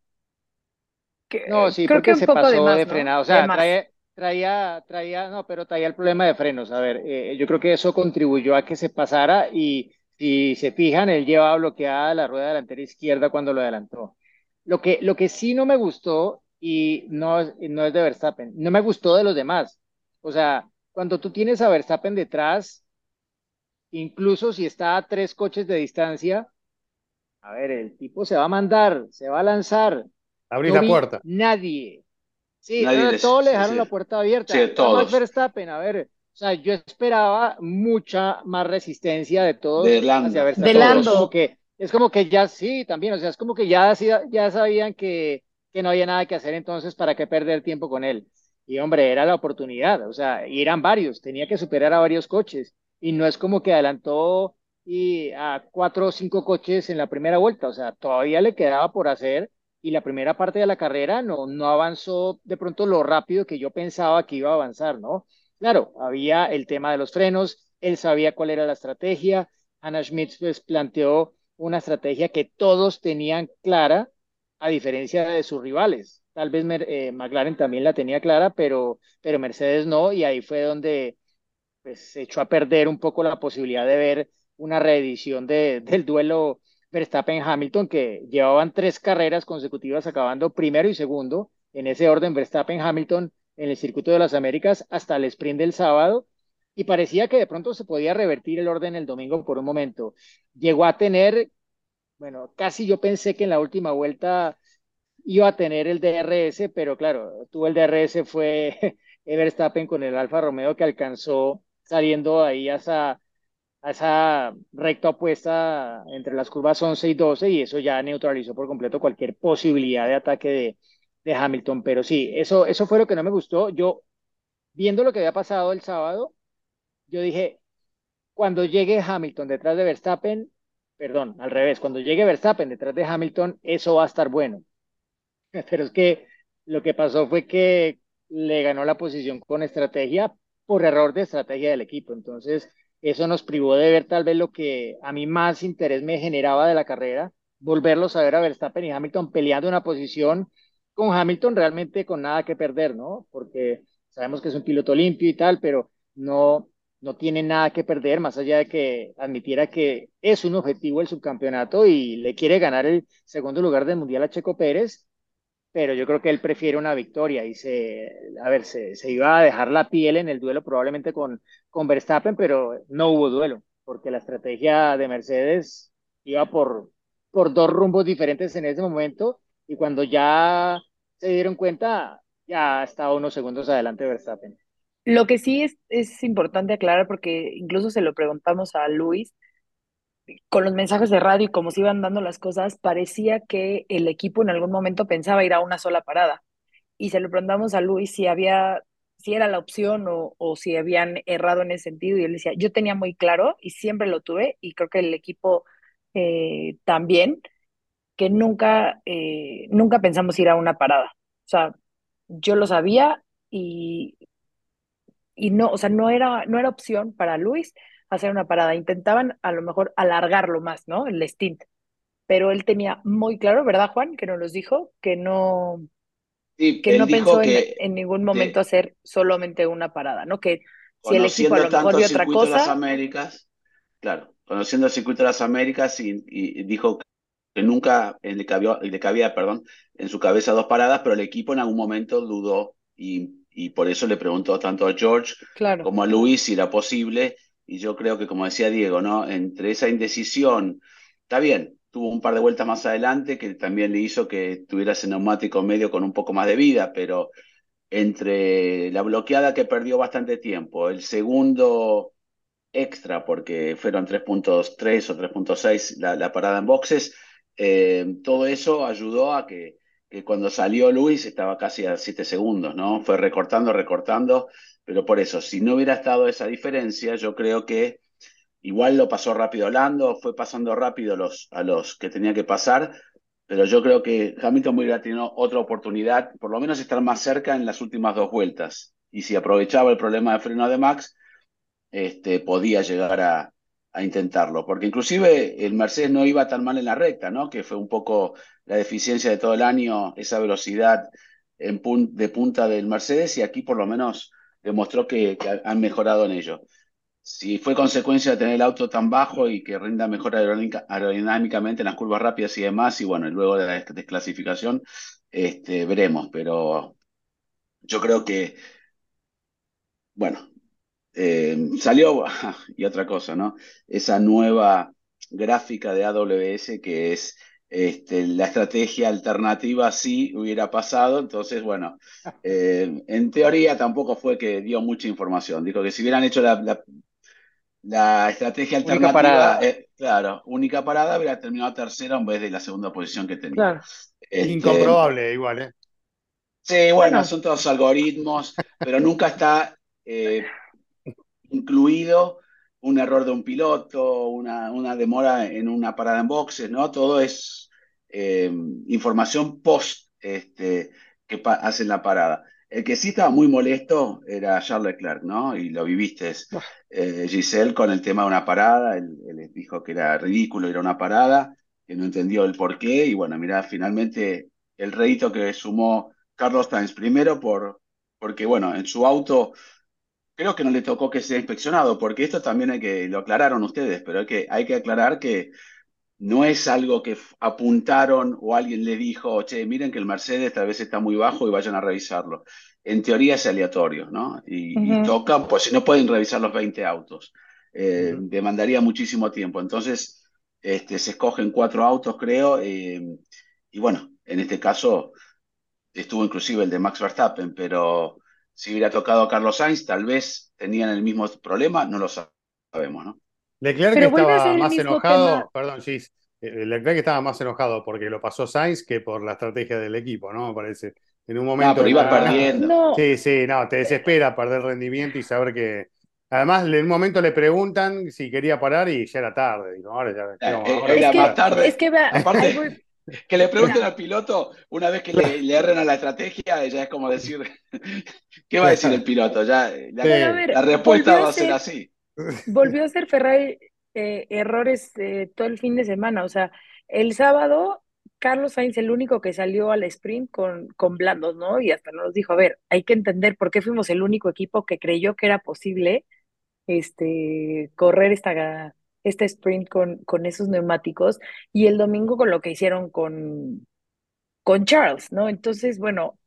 Que- No, sí, creo porque que un se poco de más, de ¿no? frenada. O sea, más. Traía, traía, no, pero traía el problema de frenos. A ver, eh, yo creo que eso contribuyó a que se pasara y si se fijan, él llevaba bloqueada la rueda delantera izquierda cuando lo adelantó. Lo que, lo que sí no me gustó, y no, es- no es de Verstappen, no me gustó de los demás. O sea, cuando tú tienes a Verstappen detrás, incluso si está a tres coches de distancia, a ver, el tipo se va a mandar, se va a lanzar. Abrí No la puerta. Nadie. Sí, Nadie no, les- todos le dejaron sí. la puerta abierta. Sí, A Max todos. Verstappen, a ver, o sea, yo esperaba mucha más resistencia de todos De hacia Lando. Verstappen. De Es Lando. como que, es como que ya sí, también, o sea, es como que ya, hacía- ya sabían que, que no había nada que hacer entonces para qué perder tiempo con él. Y hombre, era la oportunidad, o sea, y eran varios, tenía que superar a varios coches. Y no es como que adelantó y a cuatro o cinco coches en la primera vuelta, o sea, todavía le quedaba por hacer y la primera parte de la carrera no, no avanzó de pronto lo rápido que yo pensaba que iba a avanzar, ¿no? Claro, había el tema de los frenos, él sabía cuál era la estrategia, Hannah Schmidt pues planteó una estrategia que todos tenían clara, a diferencia de sus rivales. Tal vez eh, McLaren también la tenía clara, pero, pero Mercedes no, y ahí fue donde pues se echó a perder un poco la posibilidad de ver una reedición de, del duelo Verstappen-Hamilton, que llevaban tres carreras consecutivas acabando primero y segundo, en ese orden Verstappen-Hamilton en el circuito de las Américas hasta el sprint del sábado, y parecía que de pronto se podía revertir el orden el domingo por un momento. Llegó a tener, bueno, casi yo pensé que en la última vuelta iba a tener el DRS, pero claro, tuvo el DRS, fue Verstappen con el Alfa Romeo que alcanzó saliendo ahí a esa, a esa recta opuesta entre las curvas 11 y 12 y eso ya neutralizó por completo cualquier posibilidad de ataque de, de Hamilton. Pero sí, eso, eso fue lo que no me gustó. Yo, viendo lo que había pasado el sábado, yo dije, cuando llegue Hamilton detrás de Verstappen, perdón, al revés, cuando llegue Verstappen detrás de Hamilton, eso va a estar bueno. Pero es que lo que pasó fue que le ganó la posición con estrategia por error de estrategia del equipo. Entonces, eso nos privó de ver tal vez lo que a mí más interés me generaba de la carrera, volverlos a ver a Verstappen y Hamilton peleando una posición con Hamilton realmente con nada que perder, ¿no? Porque sabemos que es un piloto limpio y tal, pero no, no tiene nada que perder, más allá de que admitiera que es un objetivo el subcampeonato y le quiere ganar el segundo lugar del Mundial a Checo Pérez, pero yo creo que él prefiere una victoria y se, a ver, se, se iba a dejar la piel en el duelo probablemente con, con Verstappen, pero no hubo duelo, porque la estrategia de Mercedes iba por, por dos rumbos diferentes en ese momento y cuando ya se dieron cuenta, ya estaba unos segundos adelante Verstappen. Lo que sí es, es importante aclarar, porque incluso se lo preguntamos a Luis, con los mensajes de radio y cómo se iban dando las cosas, parecía que el equipo en algún momento pensaba ir a una sola parada. Y se lo preguntamos a Luis si había, si era la opción o, o si habían errado en ese sentido. Y él decía, yo tenía muy claro y siempre lo tuve, y creo que el equipo eh, también, que nunca, eh, nunca pensamos ir a una parada. O sea, yo lo sabía y, y no, o sea, no era, no era opción para Luis hacer una parada. Intentaban a lo mejor alargarlo más, ¿no? El stint. Pero él tenía muy claro, ¿verdad, Juan? Que nos los dijo, que no, Sí, que no pensó en, que en ningún de- momento hacer solamente una parada, ¿no? Que si el equipo a lo mejor vio otra de las cosa, Américas, claro, conociendo el circuito de las Américas y, y dijo que nunca le cabía, le cabía, perdón, en su cabeza dos paradas, pero el equipo en algún momento dudó y, y por eso le preguntó tanto a George claro, como a Luis si era posible. Y yo creo que, como decía Diego, ¿no? Entre esa indecisión, está bien, tuvo un par de vueltas más adelante que también le hizo que tuviera ese neumático medio con un poco más de vida, pero entre la bloqueada que perdió bastante tiempo, el segundo extra, porque fueron 3.3 o 3.6 la, la parada en boxes, eh, todo eso ayudó a que, que cuando salió Luis estaba casi a 7 segundos, ¿no? Fue recortando, recortando, pero por eso, si no hubiera estado esa diferencia, yo creo que igual lo pasó rápido Lando, fue pasando rápido a los que tenía que pasar, pero yo creo que Hamilton hubiera tenido otra oportunidad, por lo menos estar más cerca en las últimas dos vueltas. Y si aprovechaba el problema de freno de Max, este, podía llegar a, a intentarlo, porque inclusive el Mercedes no iba tan mal en la recta, ¿no? Que fue un poco la deficiencia de todo el año, esa velocidad en de punta del Mercedes, y aquí por lo menos demostró que han mejorado en ello. Si fue consecuencia de tener el auto tan bajo y que rinda mejor aerodinámica- aerodinámicamente en las curvas rápidas y demás, y bueno, y luego de la des- desclasificación, este, veremos, pero yo creo que, bueno, eh, salió, y otra cosa, ¿no? Esa nueva gráfica de AWS que es este, la estrategia alternativa si hubiera pasado. Entonces, bueno, eh, en teoría tampoco fue que dio mucha información. Dijo que si hubieran hecho la, la- la estrategia Única alternativa, parada. eh, claro, única parada, hubiera terminado tercero en vez de la segunda posición que tenía. claro. Este, Incomprobable igual, ¿eh? Sí, bueno, Bueno, son todos algoritmos, pero nunca está eh, incluido un error de un piloto, una, una demora en una parada en boxes, ¿no? Todo es eh, información post este, que hacen la parada. El que sí estaba muy molesto era Charles Leclerc, ¿no? Y lo viviste, eh, Giselle, con el tema de una parada. Él, él dijo que era ridículo ir a una parada, que no entendió el porqué. Y bueno, mira, finalmente el rédito que sumó Carlos Sainz, primero por, porque, bueno, en su auto creo que no le tocó que sea inspeccionado, porque esto también hay que, lo aclararon ustedes, pero hay que, hay que aclarar que no es algo que apuntaron o alguien le dijo, che, miren que el Mercedes tal vez está muy bajo y vayan a revisarlo. En teoría es aleatorio, ¿no? Y, y tocan, pues si no pueden revisar los 20 autos, eh, demandaría muchísimo tiempo. Entonces, este, se escogen cuatro autos, creo, eh, y bueno, en este caso estuvo inclusive el de Max Verstappen, pero si hubiera tocado a Carlos Sainz, tal vez tenían el mismo problema, no lo sabemos, ¿no? Leclerc Pero estaba más enojado, tema. perdón, Gis, eh, Leclerc estaba más enojado porque lo pasó Sainz que por la estrategia del equipo, ¿no? Me parece. En un No, momento pero de iba la- perdiendo. No, Sí, sí, no, te desespera perder rendimiento y saber que. Además, en un momento le preguntan si quería parar y ya era tarde. Digo, ahora ya. ¿qué Eh, eh, ahora era es que, más tarde. es que Aparte- voy- Que le pregunten al piloto una vez que le, le erren a la estrategia, ya es como decir, ¿qué va a decir el piloto? Ya, la, Sí. Pero a ver, la respuesta va a a ser ser- así. Volvió a hacer Ferrari eh, errores eh, todo el fin de semana. O sea, el sábado, Carlos Sainz, el único que salió al sprint con, con blandos, ¿no? Y hasta nos dijo, a ver, hay que entender por qué fuimos el único equipo que creyó que era posible este, correr esta, este sprint con, con esos neumáticos. Y el domingo con lo que hicieron con, con Charles, ¿no? Entonces, bueno,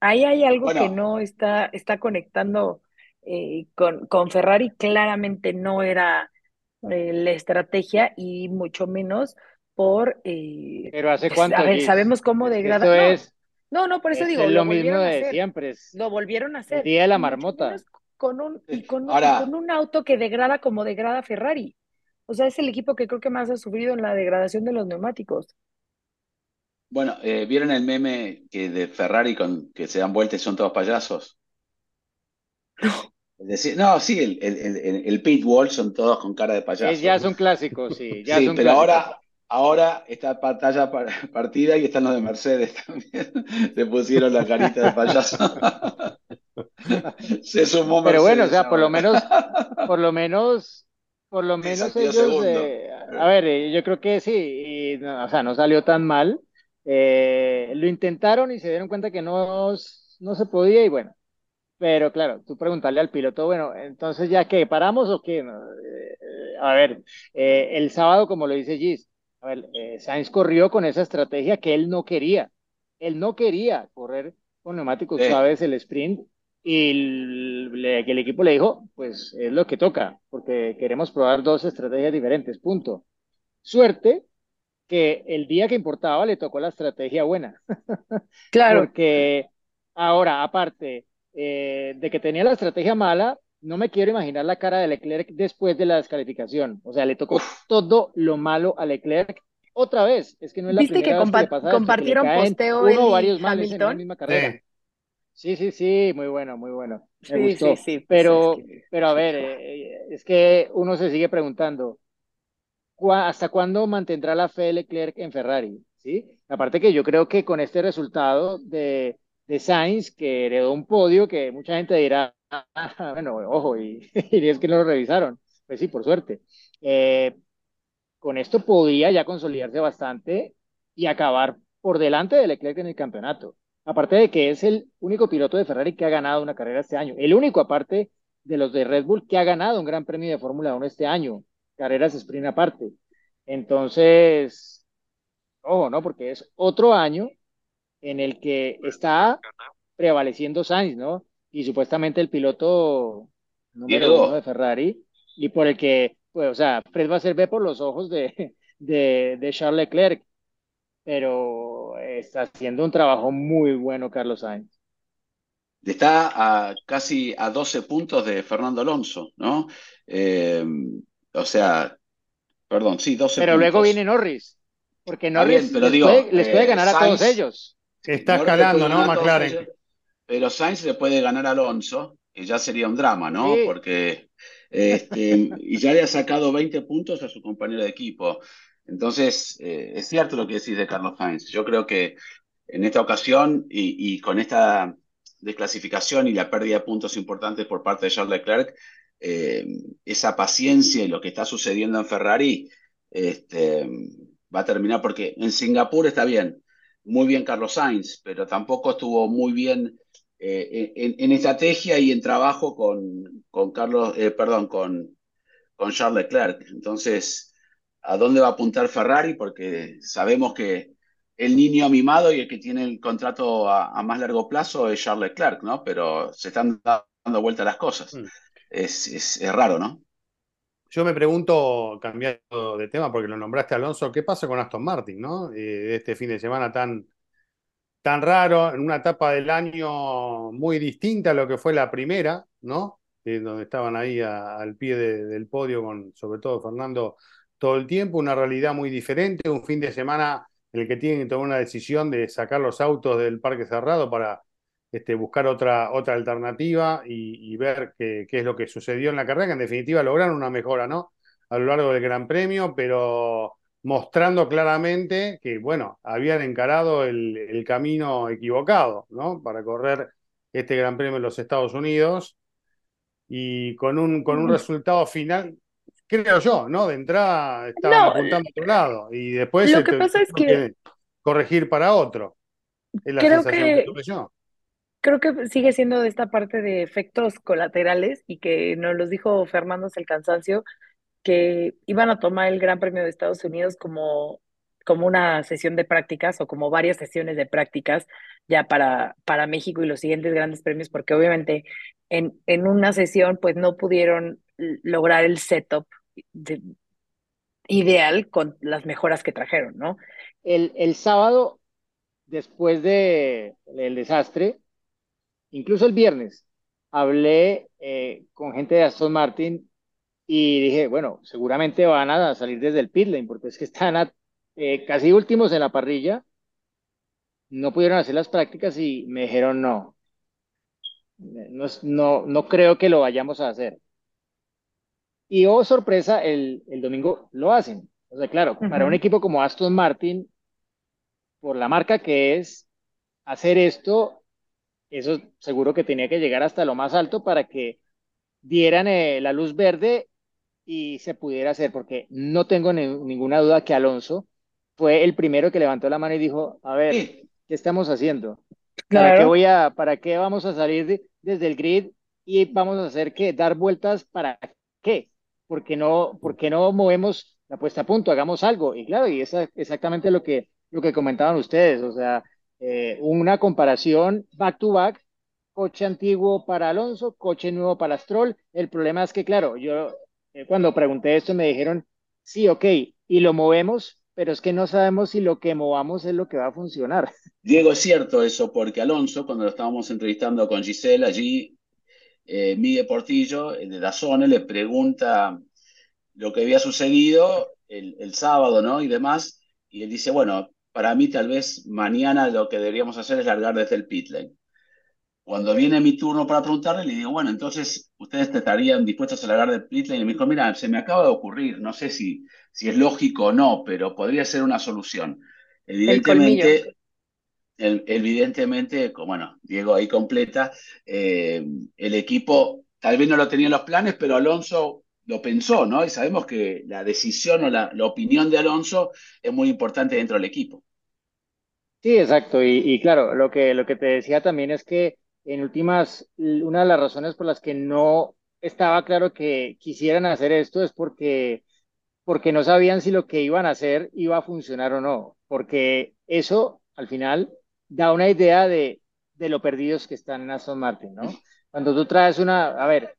ahí hay algo que no está, está conectando eh, con, con Ferrari, claramente no era eh, la estrategia y mucho menos por... eh, Pero ¿hace pues, cuánto, a ver, Gis? sabemos cómo degrada. No, es, no, no, por eso es digo, lo lo mismo de hacer, siempre. es- lo volvieron a hacer. día de la marmota. Con un, y con, un- Ahora- con un auto que degrada como degrada Ferrari. O sea, es el equipo que creo que más ha sufrido en la degradación de los neumáticos. Bueno, eh, ¿vieron el meme que de Ferrari con que se dan vueltas y son todos payasos? Es decir, no, sí, el, el, el, el- pit wall son todos con cara de payaso. Es, ya son clásicos, sí. Ya Sí, son pero clásicos. ahora, ahora está pantalla par- partida y están los de Mercedes también. Le pusieron la carita de payaso. Se sumó Pero bueno, o Mercedes sea, por lo menos, por lo menos, por lo menos ellos, eh, a ver, eh, yo creo que sí, y, no, o sea, no salió tan mal. Eh, lo intentaron y se dieron cuenta que no, no se podía y bueno, pero claro, tú preguntarle al piloto, bueno, entonces ya qué, ¿paramos o qué? No, eh, a ver, eh, el sábado, como lo dice Gis, a ver, eh, Sainz corrió con esa estrategia que él no quería. Él no quería correr con neumáticos Sí. suaves el sprint y el equipo le dijo, pues es lo que toca, porque queremos probar dos estrategias diferentes, punto. Suerte que el día que importaba le tocó la estrategia buena. Claro, Porque ahora, aparte eh, de que tenía la estrategia mala, no me quiero imaginar la cara de Leclerc después de la descalificación. O sea, le tocó todo lo malo a Leclerc otra vez. Es que no es la ¿Viste que primera vez que le pasa esto, que le compartieron caen posteo uno o varios males en la misma carrera. Sí. Sí, sí, sí, muy bueno, muy bueno. Me Sí, gustó. sí, sí, pues Pero, es que- pero a ver, eh, es que uno se sigue preguntando, ¿cuá- ¿hasta cuándo mantendrá la fe Leclerc en Ferrari? ¿Sí? Aparte que yo creo que con este resultado de, de Sainz, que heredó un podio, que mucha gente dirá, "Ah, bueno, ojo, y, es que no lo revisaron. Pues sí, por suerte. Eh, con esto podría ya consolidarse bastante y acabar por delante de Leclerc en el campeonato. Aparte de que es el único piloto de Ferrari que ha ganado una carrera este año. El único, aparte de los de Red Bull, que ha ganado un gran premio de Fórmula 1 este año. Carreras sprint aparte. Entonces, ojo, ¿no? Porque es otro año en el que está prevaleciendo Sainz, ¿no? Y supuestamente el piloto número Diego. uno de Ferrari y por el que, pues, o sea, Fred va a ser ve por los ojos de, de, de Charles Leclerc, pero está haciendo un trabajo muy bueno Carlos Sainz. Está a casi a 12 puntos de Fernando Alonso, ¿no? Eh, o sea, perdón, sí, 12 Pero luego viene Norris, porque Norris bien, pero les, digo, puede, les puede eh, ganar a todos ellos. Está escalando, ¿no? McLaren. ellos, Pero Sainz le puede ganar a Alonso, que ya sería un drama, ¿no? Sí. Porque este, y ya le ha sacado 20 puntos a su compañero de equipo. Entonces, eh, es cierto lo que decís de Carlos Sainz. Yo creo que en esta ocasión y, y con esta desclasificación y la pérdida de puntos importantes por parte de Charles Leclerc, eh, esa paciencia y lo que está sucediendo en Ferrari este, va a terminar porque en Singapur está bien, muy bien Carlos Sainz, pero tampoco estuvo muy bien eh, en, en, estrategia y en trabajo con, con Carlos, eh, perdón, con, con Charles Leclerc. Entonces, ¿a dónde va a apuntar Ferrari? Porque sabemos que el niño mimado y el que tiene el contrato a, a más largo plazo es Charles Leclerc, ¿no? Pero se están dando vuelta las cosas. Mm. Es, es, es, raro, ¿no? Yo me pregunto, cambiando de tema, porque lo nombraste Alonso, ¿qué pasa con Aston Martin, ¿no? Eh, este fin de semana tan, tan raro, en una etapa del año muy distinta a lo que fue la primera, ¿no? Eh, donde estaban ahí al pie de, del podio con sobre todo Fernando todo el tiempo, una realidad muy diferente, un fin de semana en el que tienen que tomar una decisión de sacar los autos del parque cerrado para este, buscar otra, otra alternativa y, y ver qué, qué, es lo que sucedió en la carrera, que en definitiva lograron una mejora, ¿no? A lo largo del Gran Premio, pero mostrando claramente que, bueno, habían encarado el, el camino equivocado, ¿no? Para correr este Gran Premio en los Estados Unidos y con un, con un resultado final creo yo, ¿no? De entrada estaban no, apuntando a otro lado y después lo que este, pasa es que, corregir para otro. Es la creo que, que yo. Creo que sigue siendo de esta parte de efectos colaterales y que nos los dijo Fernando el cansancio, que iban a tomar el Gran Premio de Estados Unidos como, como una sesión de prácticas o como varias sesiones de prácticas ya para, para México y los siguientes grandes premios, porque obviamente en, en una sesión pues no pudieron lograr el setup de, ideal con las mejoras que trajeron, ¿no? El, el sábado, después de el desastre, incluso el viernes, hablé eh, con gente de Aston Martin y dije, bueno, seguramente van a salir desde el pit lane, porque es que están a, eh, casi últimos en la parrilla, no pudieron hacer las prácticas y me dijeron no, no, no, no creo que lo vayamos a hacer. Y oh, sorpresa, el, el domingo lo hacen. O sea, claro, uh -huh. para un equipo como Aston Martin, por la marca que es, hacer esto, eso seguro que tenía que llegar hasta lo más alto para que dieran eh, la luz verde y se pudiera hacer, porque no tengo ni, ninguna duda que Alonso fue el primero que levantó la mano y dijo, a ver. ¿qué estamos haciendo? Claro. ¿Para qué voy a, para qué vamos a salir de, desde el grid y vamos a hacer qué? Dar vueltas para qué? porque no, porque no movemos la puesta a punto, hagamos algo. Y claro, y es exactamente lo que, lo que comentaban ustedes, o sea, eh, una comparación back to back, coche antiguo para Alonso, coche nuevo para Stroll. El problema es que, claro, yo eh, cuando pregunté esto me dijeron, sí, ok, y lo movemos, pero es que no sabemos si lo que movamos es lo que va a funcionar. Diego, es cierto eso, porque Alonso, cuando lo estábamos entrevistando con Giselle allí, eh, Miguel Portillo, el de Dazone, le pregunta lo que había sucedido el, el, sábado, ¿no? Y demás, y él dice, bueno, para mí tal vez mañana lo que deberíamos hacer es largar desde el pit lane. Cuando viene mi turno para preguntarle, le digo, bueno, entonces, ¿ustedes estarían dispuestos a largar del pit lane? Y me dijo, mira, se me acaba de ocurrir, no sé si, si es lógico o no, pero podría ser una solución. Evidentemente, el, evidentemente, bueno, Diego ahí completa, eh, el equipo tal vez no lo tenía en los planes, pero Alonso lo pensó, ¿no? Y sabemos que la decisión o la, la opinión de Alonso es muy importante dentro del equipo. Sí, exacto. Y, y, claro, lo que, lo que te decía también es que en últimas, una de las razones por las que no estaba claro que quisieran hacer esto es porque, porque no sabían si lo que iban a hacer iba a funcionar o no. Porque eso, al final, da una idea de, de lo perdidos que están en Aston Martin, ¿no? Cuando tú traes una, a ver,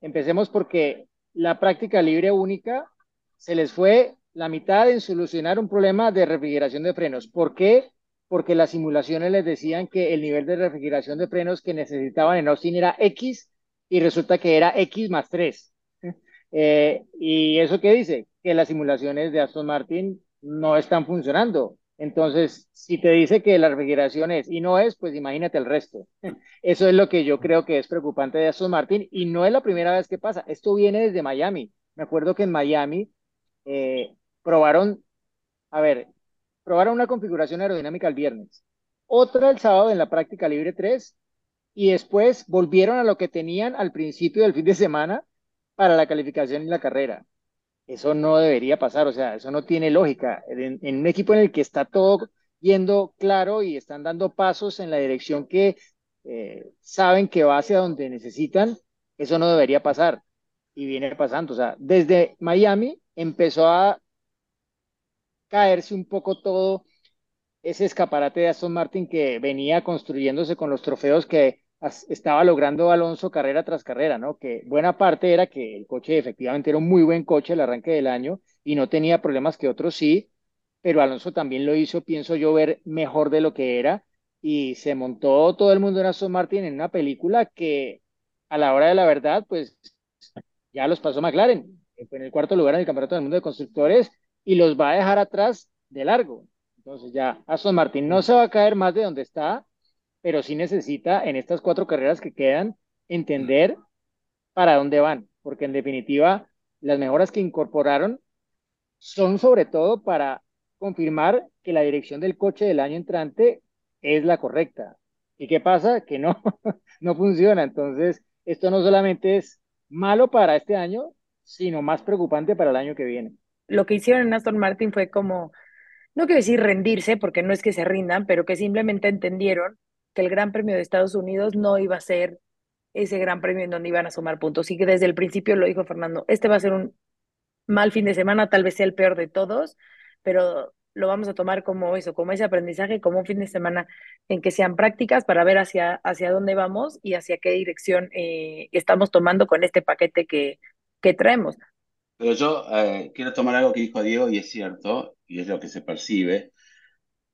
empecemos porque la práctica libre única se les fue la mitad en solucionar un problema de refrigeración de frenos. ¿Por qué? Porque las simulaciones les decían que el nivel de refrigeración de frenos que necesitaban en Austin era X y resulta que era X más 3. Eh, ¿Y eso qué dice? Que las simulaciones de Aston Martin no están funcionando. Entonces, si te dice que la refrigeración es y no es, pues imagínate el resto. Eso es lo que yo creo que es preocupante de Aston Martin y no es la primera vez que pasa. Esto viene desde Miami. Me acuerdo que en Miami eh, probaron, a ver, probaron una configuración aerodinámica el viernes, otra el sábado en la práctica libre 3 y después volvieron a lo que tenían al principio del fin de semana para la calificación y la carrera. Eso no debería pasar, o sea, eso no tiene lógica. En, un equipo en el que está todo yendo claro y están dando pasos en la dirección que eh, saben que va hacia donde necesitan, eso no debería pasar. Y viene pasando. O sea, desde Miami empezó a caerse un poco todo ese escaparate de Aston Martin que venía construyéndose con los trofeos que estaba logrando Alonso carrera tras carrera, ¿no? Que buena parte era que el coche efectivamente era un muy buen coche el arranque del año y no tenía problemas que otros sí, pero Alonso también lo hizo, pienso yo, ver mejor de lo que era y se montó todo el mundo en Aston Martin en una película que a la hora de la verdad, pues ya los pasó McLaren en el cuarto lugar en el Campeonato del Mundo de Constructores y los va a dejar atrás de largo. Entonces ya Aston Martin no se va a caer más de donde está, pero sí necesita en estas cuatro carreras que quedan entender para dónde van, porque en definitiva las mejoras que incorporaron son sobre todo para confirmar que la dirección del coche del año entrante es la correcta. ¿Y qué pasa? Que no, no funciona. Entonces, esto no solamente es malo para este año, sino más preocupante para el año que viene. Lo que hicieron en Aston Martin fue como, no quiero decir rendirse, porque no es que se rindan, pero que simplemente entendieron que el Gran Premio de Estados Unidos no iba a ser ese gran premio en donde iban a sumar puntos. Y que desde el principio lo dijo Fernando, este va a ser un mal fin de semana, tal vez sea el peor de todos, pero lo vamos a tomar como eso, como ese aprendizaje, como un fin de semana en que sean prácticas para ver hacia, hacia dónde vamos y hacia qué dirección eh, estamos tomando con este paquete que, que traemos. Pero yo eh, quiero tomar algo que dijo Diego y es cierto, y es lo que se percibe,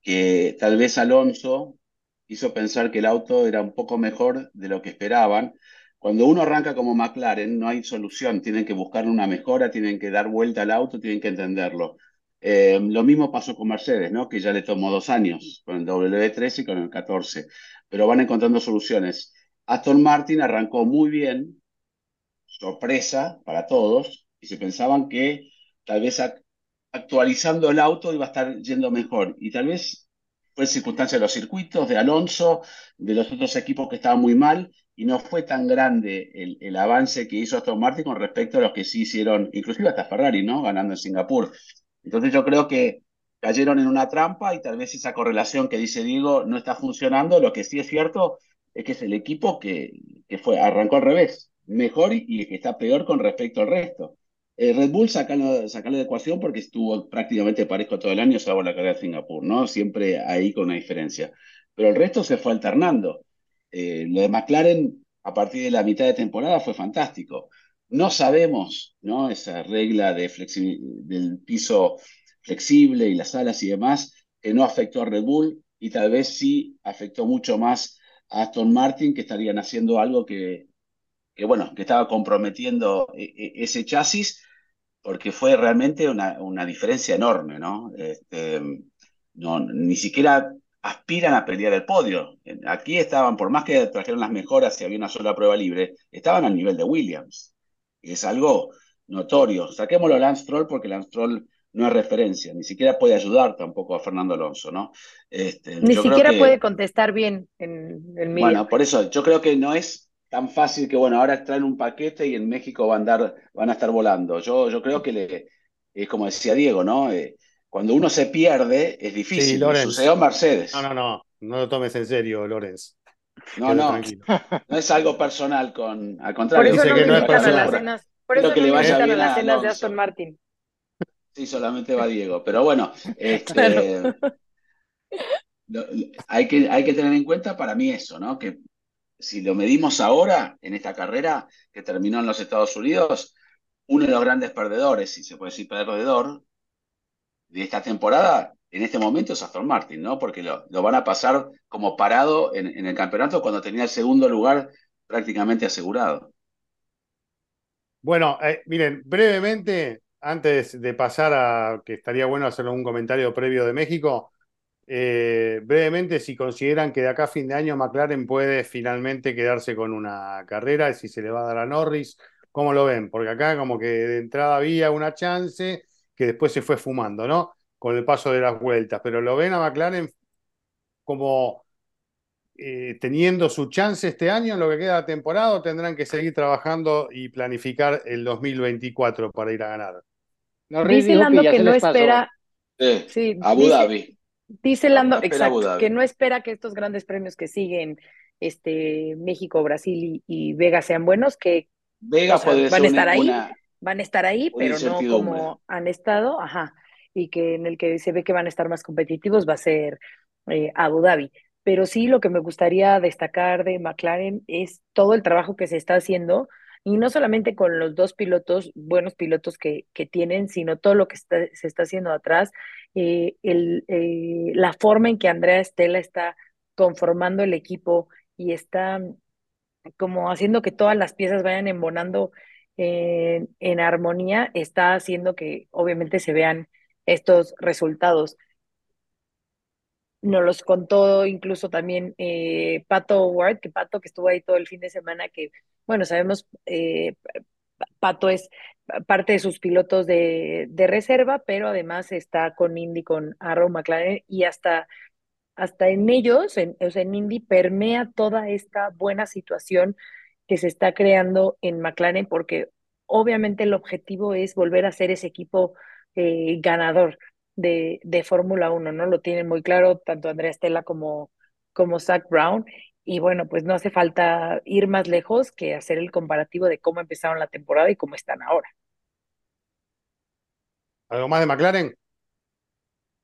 que tal vez Alonso hizo pensar que el auto era un poco mejor de lo que esperaban. Cuando uno arranca como McLaren, no hay solución, tienen que buscar una mejora, tienen que dar vuelta al auto, tienen que entenderlo. Eh, lo mismo pasó con Mercedes, ¿no? que ya le tomó dos años, con el W13 y con el 14, pero van encontrando soluciones. Aston Martin arrancó muy bien, sorpresa para todos, y se pensaban que tal vez actualizando el auto iba a estar yendo mejor, y tal vez fue circunstancia de los circuitos, de Alonso, de los otros equipos que estaban muy mal, y no fue tan grande el, el, avance que hizo Aston Martin con respecto a los que sí hicieron, inclusive hasta Ferrari, ¿no? Ganando en Singapur. Entonces yo creo que cayeron en una trampa y tal vez esa correlación que dice Diego no está funcionando. Lo que sí es cierto es que es el equipo que, que fue, arrancó al revés, mejor y, que está peor con respecto al resto. Eh, Red Bull sacarlo, sacarlo de ecuación porque estuvo prácticamente parejo todo el año, salvo la carrera de Singapur, ¿no? Siempre ahí con una diferencia. Pero el resto se fue alternando. Eh, lo de McLaren a partir de la mitad de temporada fue fantástico. No sabemos, ¿no? Esa regla de del piso flexible y las alas y demás, que no afectó a Red Bull y tal vez sí afectó mucho más a Aston Martin, que estarían haciendo algo que, que bueno, que estaba comprometiendo e, e, ese chasis, porque fue realmente una, una diferencia enorme, ¿no? Este, no ni siquiera aspiran a pelear el podio. Aquí estaban, por más que trajeron las mejoras y había una sola prueba libre, estaban al nivel de Williams es algo notorio. Saquémoslo a Lance Troll porque Lance Troll no es referencia, ni siquiera puede ayudar tampoco a Fernando Alonso, ¿no? Este, ni siquiera puede contestar bien en el medio. Bueno, por eso yo creo que no es tan fácil que, bueno, ahora traen un paquete y en México van a, andar, van a estar volando. Yo, yo creo que le, es como decía Diego, ¿no? Eh, cuando uno se pierde es difícil. Sí, Sucedió Mercedes. No, no, no, no lo tomes en serio, Lorenz. No, no, no es algo personal con, al contrario. Por eso no, que no es personal. Cenas, por eso que no le vaya bien a las cenas de Aston Martin. Sí, solamente va Diego. Pero bueno, este, lo, hay, que, hay que tener en cuenta para mí eso, ¿no? Que si lo medimos ahora, en esta carrera que terminó en los Estados Unidos, uno de los grandes perdedores, si se puede decir perdedor, de esta temporada en este momento es Aston Martin, ¿no? Porque lo, van a pasar como parado en, el campeonato cuando tenía el segundo lugar prácticamente asegurado. Bueno, eh, miren, brevemente, antes de pasar a que estaría bueno hacer un comentario previo de México, eh, brevemente, si consideran que de acá a fin de año McLaren puede finalmente quedarse con una carrera, si se le va a dar a Norris, ¿cómo lo ven? Porque acá como que de entrada había una chance que después se fue fumando, ¿no? con el paso de las vueltas, pero lo ven a McLaren como eh, teniendo su chance este año en lo que queda de temporada o tendrán que seguir trabajando y planificar el 2024 para ir a ganar. No, dice Lando que, no espera. Sí, Abu Dhabi. Dice Lando, exacto, que no espera que estos grandes premios que siguen, este, México, Brasil y, y Vega sean buenos, que, Vega o sea, podría van a estar una, ahí, van a estar ahí, pero no como han estado, ajá, y que en el que se ve que van a estar más competitivos va a ser eh, Abu Dhabi. Pero sí, lo que me gustaría destacar de McLaren es todo el trabajo que se está haciendo, y no solamente con los dos pilotos, buenos pilotos que, que tienen, sino todo lo que se está haciendo atrás, eh, el, eh, la forma en que Andrea Estela está conformando el equipo y está como haciendo que todas las piezas vayan embonando en, en armonía, está haciendo que obviamente se vean estos resultados. Nos los contó incluso también eh, Pato Ward, que Pato que estuvo ahí todo el fin de semana, que bueno, sabemos, eh, Pato es parte de sus pilotos de, reserva, pero además está con Indy, con Arrow McLaren y hasta hasta en ellos, en, en Indy, permea toda esta buena situación que se está creando en McLaren, porque obviamente el objetivo es volver a ser ese equipo eh, ganador de, de Fórmula 1, ¿no? Lo tienen muy claro tanto Andrea Stella como, como Zach Brown. Y bueno, pues no hace falta ir más lejos que hacer el comparativo de cómo empezaron la temporada y cómo están ahora. ¿Algo más de McLaren?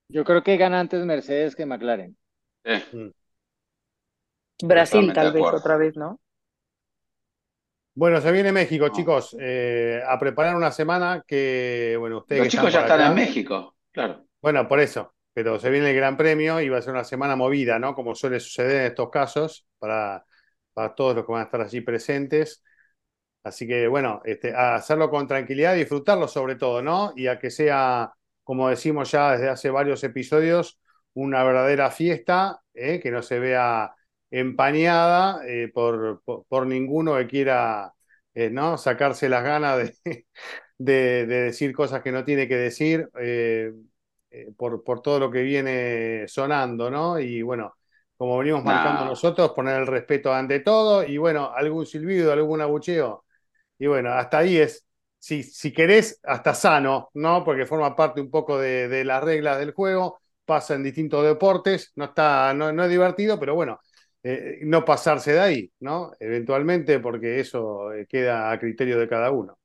Yo creo que gana antes Mercedes que McLaren. Eh, Brasil tal vez otra vez, ¿no? Bueno, se viene México, No. chicos. eh, a preparar una semana que, bueno, ustedes los que chicos ya están en México, claro. Bueno, por eso. Pero se viene el Gran Premio y va a ser una semana movida, ¿no? Como suele suceder en estos casos, para, para todos los que van a estar allí presentes. Así que, bueno, este, a hacerlo con tranquilidad, disfrutarlo sobre todo, ¿no? Y a que sea, como decimos ya desde hace varios episodios, una verdadera fiesta, ¿eh? que no se vea empañada eh, por, por, ninguno que quiera, eh, ¿no? Sacarse las ganas de, de, de decir cosas que no tiene que decir. eh, eh, por, por todo lo que viene sonando, ¿no? Y bueno, como venimos marcando No. nosotros, poner el respeto ante todo y bueno, algún silbido, algún abucheo. Y bueno, hasta ahí es, si, si querés, hasta sano, ¿no? Porque forma parte un poco de, de las reglas del juego, pasa en distintos deportes, no, está, no, no es divertido, pero bueno, eh, no pasarse de ahí, ¿no? Eventualmente, porque eso queda a criterio de cada uno.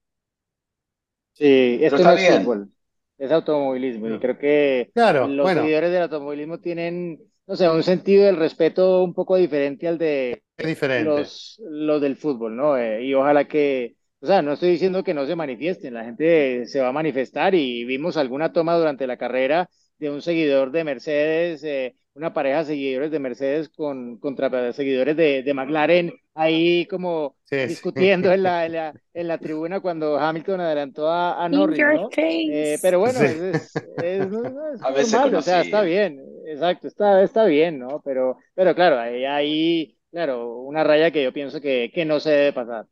Sí, esto no es bien. fútbol, es automovilismo. Y creo que Claro, los bueno, seguidores del automovilismo tienen, no sé, un sentido del respeto un poco diferente al de diferente. los, los del fútbol, ¿no? Eh, y ojalá que, o sea, no estoy diciendo que no se manifiesten, la gente se va a manifestar y vimos alguna toma durante la carrera de un seguidor de Mercedes, eh, una pareja de seguidores de Mercedes con, contra seguidores de, de McLaren, ahí como Sí, sí. discutiendo en la, en la, en la tribuna cuando Hamilton adelantó a, a Norris, ¿no? Eh, pero bueno, Sí. es, es, A veces normal, o sea, está bien, exacto, está, está bien, ¿no? Pero, pero claro, hay, hay, claro, una raya que yo pienso que, que no se debe pasar.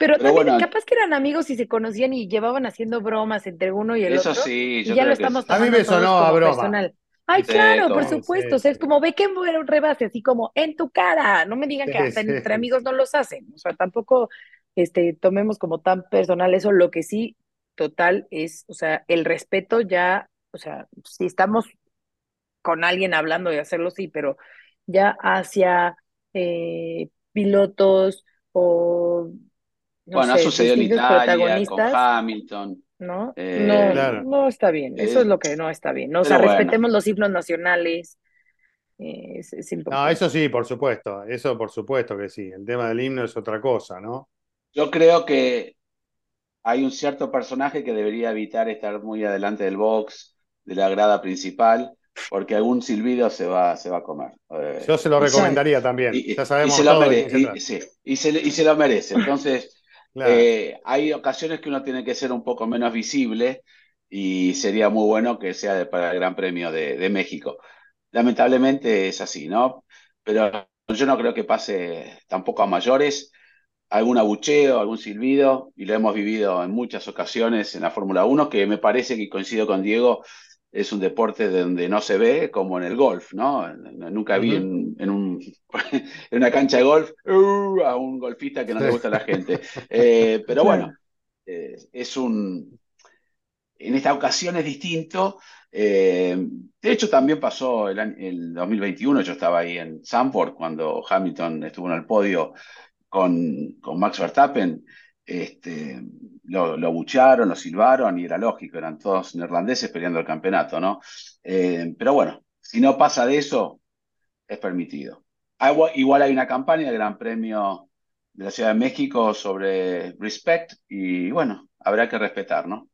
Pero Pero también bueno. capaz que eran amigos y se conocían y llevaban haciendo bromas entre uno y el Eso otro. sí, y yo ya lo creo que estamos sí. A mí me sonó a broma. personal. Ay, Sí, claro, por supuesto. sí, o sea, es sí. como ve que un rebase, así como en tu cara. No me digan que Sí, hasta sí. entre amigos no los hacen. O sea, tampoco este, tomemos como tan personal eso. Lo que sí, total, es, o sea, el respeto ya, o sea, si estamos con alguien hablando de hacerlo, sí, pero ya hacia eh, pilotos o no Bueno, ha sucedido en Italia, con Hamilton. ¿no? Eh, No, Claro. no está bien. Eso Eh, es lo que no está bien. ¿no? O sea, bueno. respetemos los himnos nacionales. eh, es, es No, eso sí, por supuesto, eso por supuesto que sí. El tema del himno es otra cosa, ¿no? Yo creo que hay un cierto personaje que debería evitar estar muy adelante del box, de la grada principal, porque algún silbido se va, se va a comer. Eh, Yo se lo recomendaría también. y- Ya y sabemos se lo todo de mere- quién se y- trata. sí, y se le- y se lo merece. Entonces, Eh, hay ocasiones que uno tiene que ser un poco menos visible y sería muy bueno que sea para el Gran Premio de, de México. Lamentablemente es así, ¿no? Pero yo no creo que pase tampoco a mayores. Algún abucheo, algún silbido, y lo hemos vivido en muchas ocasiones en la Fórmula 1, que me parece que coincido con Diego, es un deporte donde no se ve como en el golf, ¿no? Nunca vi en, en un, en una cancha de golf uh, a un golfista que no le gusta a la gente. Eh, pero bueno, eh, es un. En esta ocasión es distinto Eh, de hecho, también pasó el, año- el 2021, yo estaba ahí en Zandvoort cuando Hamilton estuvo en el podio con, con Max Verstappen. Este, lo, lo bucharon, lo silbaron y era lógico, eran todos neerlandeses peleando el campeonato, ¿no? Eh, pero bueno, si no pasa de eso, es permitido. Igual, hay una campaña del Gran Premio de la Ciudad de México sobre respect y bueno, habrá que respetar, ¿no?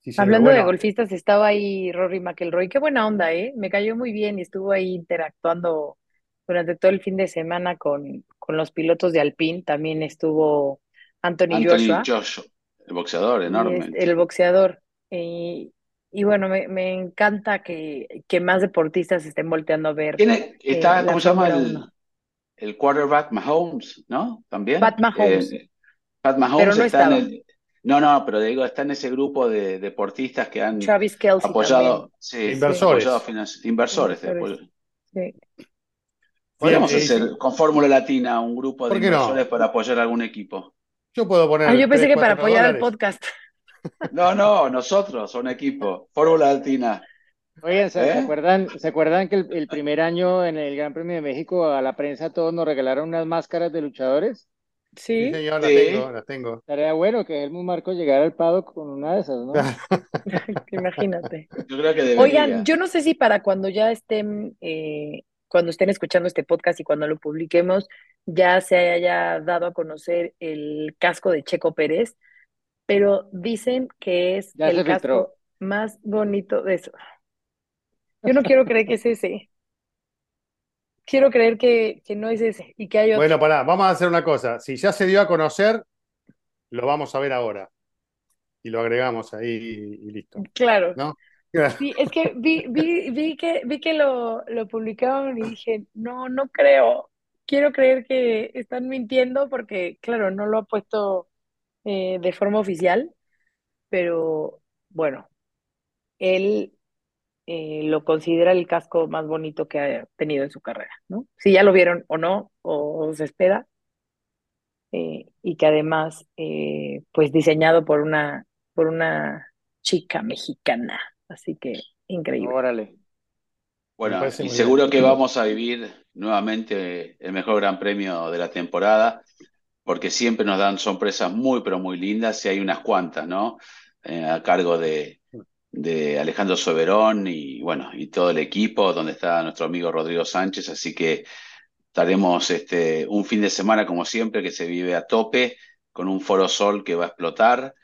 Sí. Hablando de golfistas, estaba ahí Rory McIlroy. Qué buena onda, ¿eh? Me cayó muy bien y estuvo ahí interactuando durante todo el fin de semana con, con los pilotos de Alpine. También estuvo Anthony Anthony Joshua Joshua, el boxeador, enorme. el boxeador. Y, y bueno, me, me encanta que, que más deportistas estén volteando a ver ¿Quién es? Está, eh, ¿cómo se llama el, 1. el quarterback Mahomes, ¿no? También. Pat Mahomes, Eh, Pat pero Mahomes no está en el. No, no, pero digo, está en ese grupo de deportistas que han Travis apoyado, sí, Inversores. apoyado finan- inversores. de Inversores. apoyo. Sí. Podríamos Bien, eh, hacer con Fórmula Latina un grupo de inversores para apoyar a algún equipo. Yo puedo poner Ah, yo pensé 3, que para 4 apoyar al dólares. podcast. No, no, nosotros, un equipo. Fórmula Latina. Oigan, ¿se, se ¿Eh? acuerdan, ¿se acuerdan que el, el primer año en el Gran Premio de México a la prensa todos nos regalaron unas máscaras de luchadores? Sí, Sí, señor, las Sí. tengo, las tengo. Estaría bueno que Helmut Marco llegara al paddock con una de esas, ¿no? imagínate. Yo creo que debería. Oigan, yo no sé si para cuando ya estén, eh, cuando estén escuchando este podcast y cuando lo publiquemos, ya se haya dado a conocer el casco de Checo Pérez, pero dicen que es Ya el casco filtró. más bonito de eso. Yo no quiero creer que es ese. Quiero creer que, que no es ese y que hay otro. Bueno, pará, vamos a hacer una cosa. Si ya se dio a conocer, lo vamos a ver ahora. Y lo agregamos ahí y listo. Claro. ¿No? Sí, es que vi, vi, vi que, vi que lo, lo publicaron y dije, no, no creo. Quiero creer que están mintiendo porque, claro, no lo ha puesto eh, de forma oficial, pero bueno, él eh, lo considera el casco más bonito que ha tenido en su carrera, ¿no? Si ya lo vieron o no, o se espera, eh, y que además, eh, pues diseñado por una, por una chica mexicana, así que increíble. Órale. Bueno, y seguro bien. que vamos a vivir nuevamente el mejor Gran Premio de la temporada, porque siempre nos dan sorpresas muy, pero muy lindas, y hay unas cuantas, ¿no? Eh, a cargo de, de Alejandro Soberón y bueno, y todo el equipo, donde está nuestro amigo Rodrigo Sánchez, así que estaremos este, un fin de semana, como siempre, que se vive a tope, con un Foro Sol que va a explotar.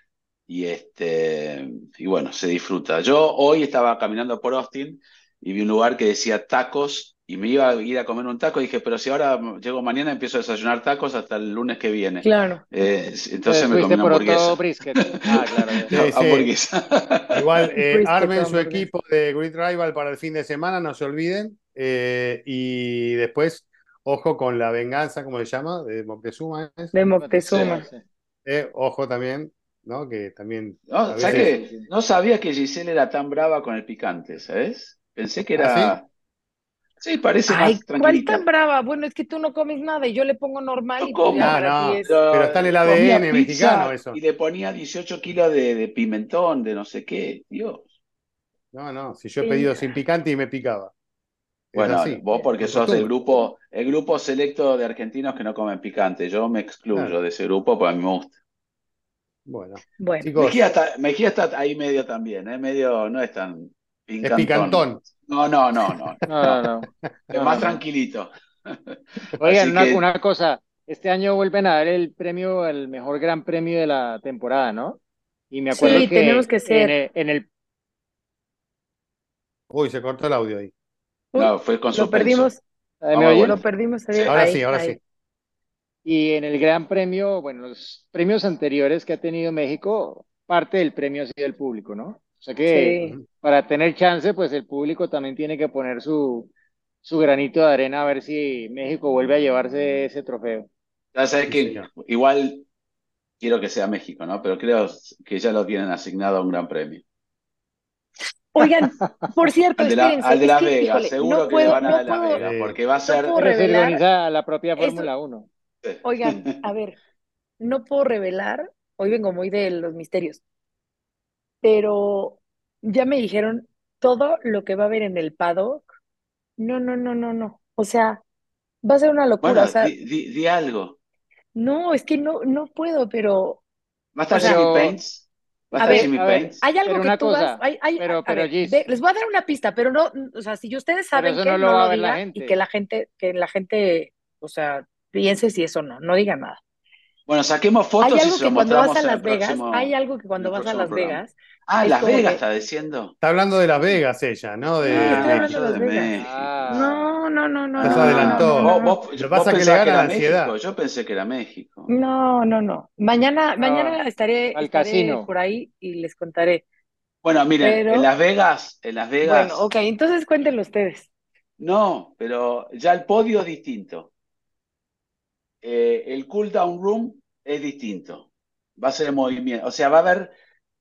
Y, este, y bueno, se disfruta. Yo hoy estaba caminando por Austin y vi un lugar que decía tacos y me iba a ir a comer un taco y dije, pero si ahora llego mañana empiezo a desayunar tacos hasta el lunes que viene. Claro. Eh, Entonces me comí una por hamburguesa. Ah, claro. Sí, sí. Hamburguesa. Igual, eh, armen su equipo de Grid Rival para el fin de semana, no se olviden. Eh, y después, ojo con la venganza, ¿cómo se llama? De Moctezuma. ¿es? De Moctezuma. Sí. Eh, ojo también, ¿no? Que también No, a ¿sabes veces- qué? No sabía que Giselle era tan brava con el picante, ¿sabes? Pensé que era... ¿Ah, Sí, parece Ay, más ¿cuál tranquilita. tan brava? Bueno, es que tú no comes nada y yo le pongo normal Yo y ya como. No, no. es- Pero está en el ADN pizza mexicano eso. Y le ponía 18 kilos de, de pimentón, de no sé qué. Dios. No, no, si yo he Sí. pedido sin picante y me picaba. Bueno, vos porque Por sos costumbre. el grupo, el grupo selecto de argentinos que no comen picante. Yo me excluyo Claro. de ese grupo porque a mí me gusta. Bueno, Bueno, chicos, Mejía está, Mejía está ahí medio también, ¿eh? Medio, no es tan es picantón. No, no, no, no. No, no, no. Más tranquilito. Oigan, una, que- una cosa. Este año vuelven a dar el premio, el mejor gran premio de la temporada, ¿no? Y me acuerdo Sí, que tenemos que ser. en el, en el- Uy, se cortó el audio ahí. Uy, No, fue con lo perdimos, ¿me bueno. lo perdimos ahí, Sí. Ahora ahí, sí, ahora ahí. sí. Y en el Gran Premio, bueno, los premios anteriores que ha tenido México, parte del premio ha sido el público, ¿no? O sea que Sí. para tener chance, pues el público también tiene que poner su, su granito de arena a ver si México vuelve a llevarse ese trofeo. Ya sabes Sí, que igual quiero que sea México, ¿no? Pero creo que ya lo tienen asignado a un gran premio. Oigan, por cierto, Al de, la, al de híjole, seguro no que le van a no dar puedo, Vegas, Sí. porque va a ser. se organiza la propia Fórmula 1. Oigan, a ver, no puedo revelar, hoy vengo muy de los misterios, pero ya me dijeron todo lo que va a haber en el paddock. No, no, no, no, no. O sea, va a ser una locura. Bueno, O sea, di, di- di algo. no, es que no, no puedo, pero ¿Va a estar pero- Paints? ¿Va a A estar ver, Jimmy a ver, Paints? hay algo Pero que una tú vas, cosa, hay, hay- pero- pero, ver, Gis. ve- les voy a dar una pista, pero no, o sea, si ustedes saben que no lo no lo digan y que la gente, que la gente, o sea, piense si eso no, no diga nada. Bueno, saquemos Hay fotos y algo se que lo cuando vas mostramos a Las Vegas, próximo. hay algo que cuando vas a Las programa. Vegas, Ah, Las Vegas que- está diciendo. Está hablando de Las Vegas ella, ¿no? De, Ah, de de Las Vegas. México. Ah, no, no, no, no, se no, adelantó. no, no, no. vos, Lo pasa que le gana ansiedad. México, yo pensé que era México. No, no, no. Mañana, No, mañana estaré, al estaré casino. por ahí y les contaré. Bueno, miren, Pero- en Las Vegas, en Las Vegas, Bueno, ok, entonces cuéntenlo ustedes. no, pero ya el podio es distinto. Eh, el cool down room es distinto. Va a ser movimiento, o sea, va a haber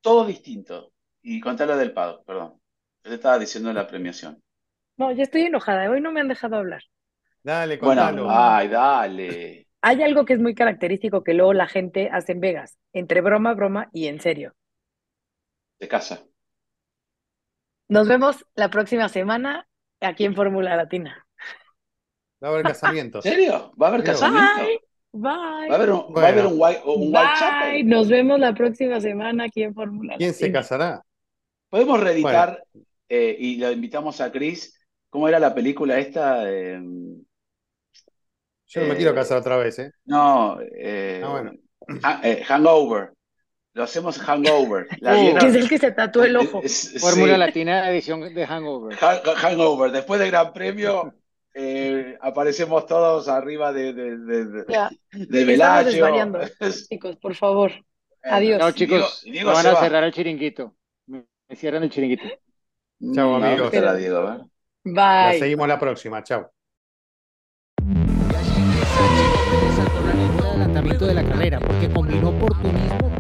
todo distinto. Y contar del paddock, perdón. Yo te estaba diciendo la premiación. No, ya estoy enojada. Hoy no me han dejado hablar. Dale, Bueno, contalo. ay, dale. Hay algo que es muy característico que luego la gente hace en Vegas, entre broma, broma y en serio. De casa. Nos vemos la próxima semana aquí en Fórmula Latina. Va a haber ¿En casamientos. serio? ¿Va a haber casamiento? Bye, ¿Va a bye, haber un, va a haber un white, un bye. Nos vemos la próxima semana aquí en Fórmula ¿Quién se casará? Podemos reeditar eh, y lo invitamos a Chris. ¿Cómo era la película esta? Eh, Yo no me Eh, quiero casar otra vez, ¿eh? no, eh, Ah, bueno. ha- eh, Hangover. Lo hacemos Hangover. ¿La vieron? Que es el que se tatuó el ojo. Sí, Fórmula Latina edición de Hangover. Ha- Hangover. Después del Gran Premio eh, aparecemos todos arriba de, de, de, de- Ya, chicos, por favor. Adiós. No, chicos, Diego me van a va. cerrar el chiringuito. Me cierran el chiringuito. Chau, Mm, amigos. ¿dónde estará Diego? A ver. La Bye. seguimos la próxima. Chao. Saltó la línea de adelantamiento de la carrera porque combinó oportunismo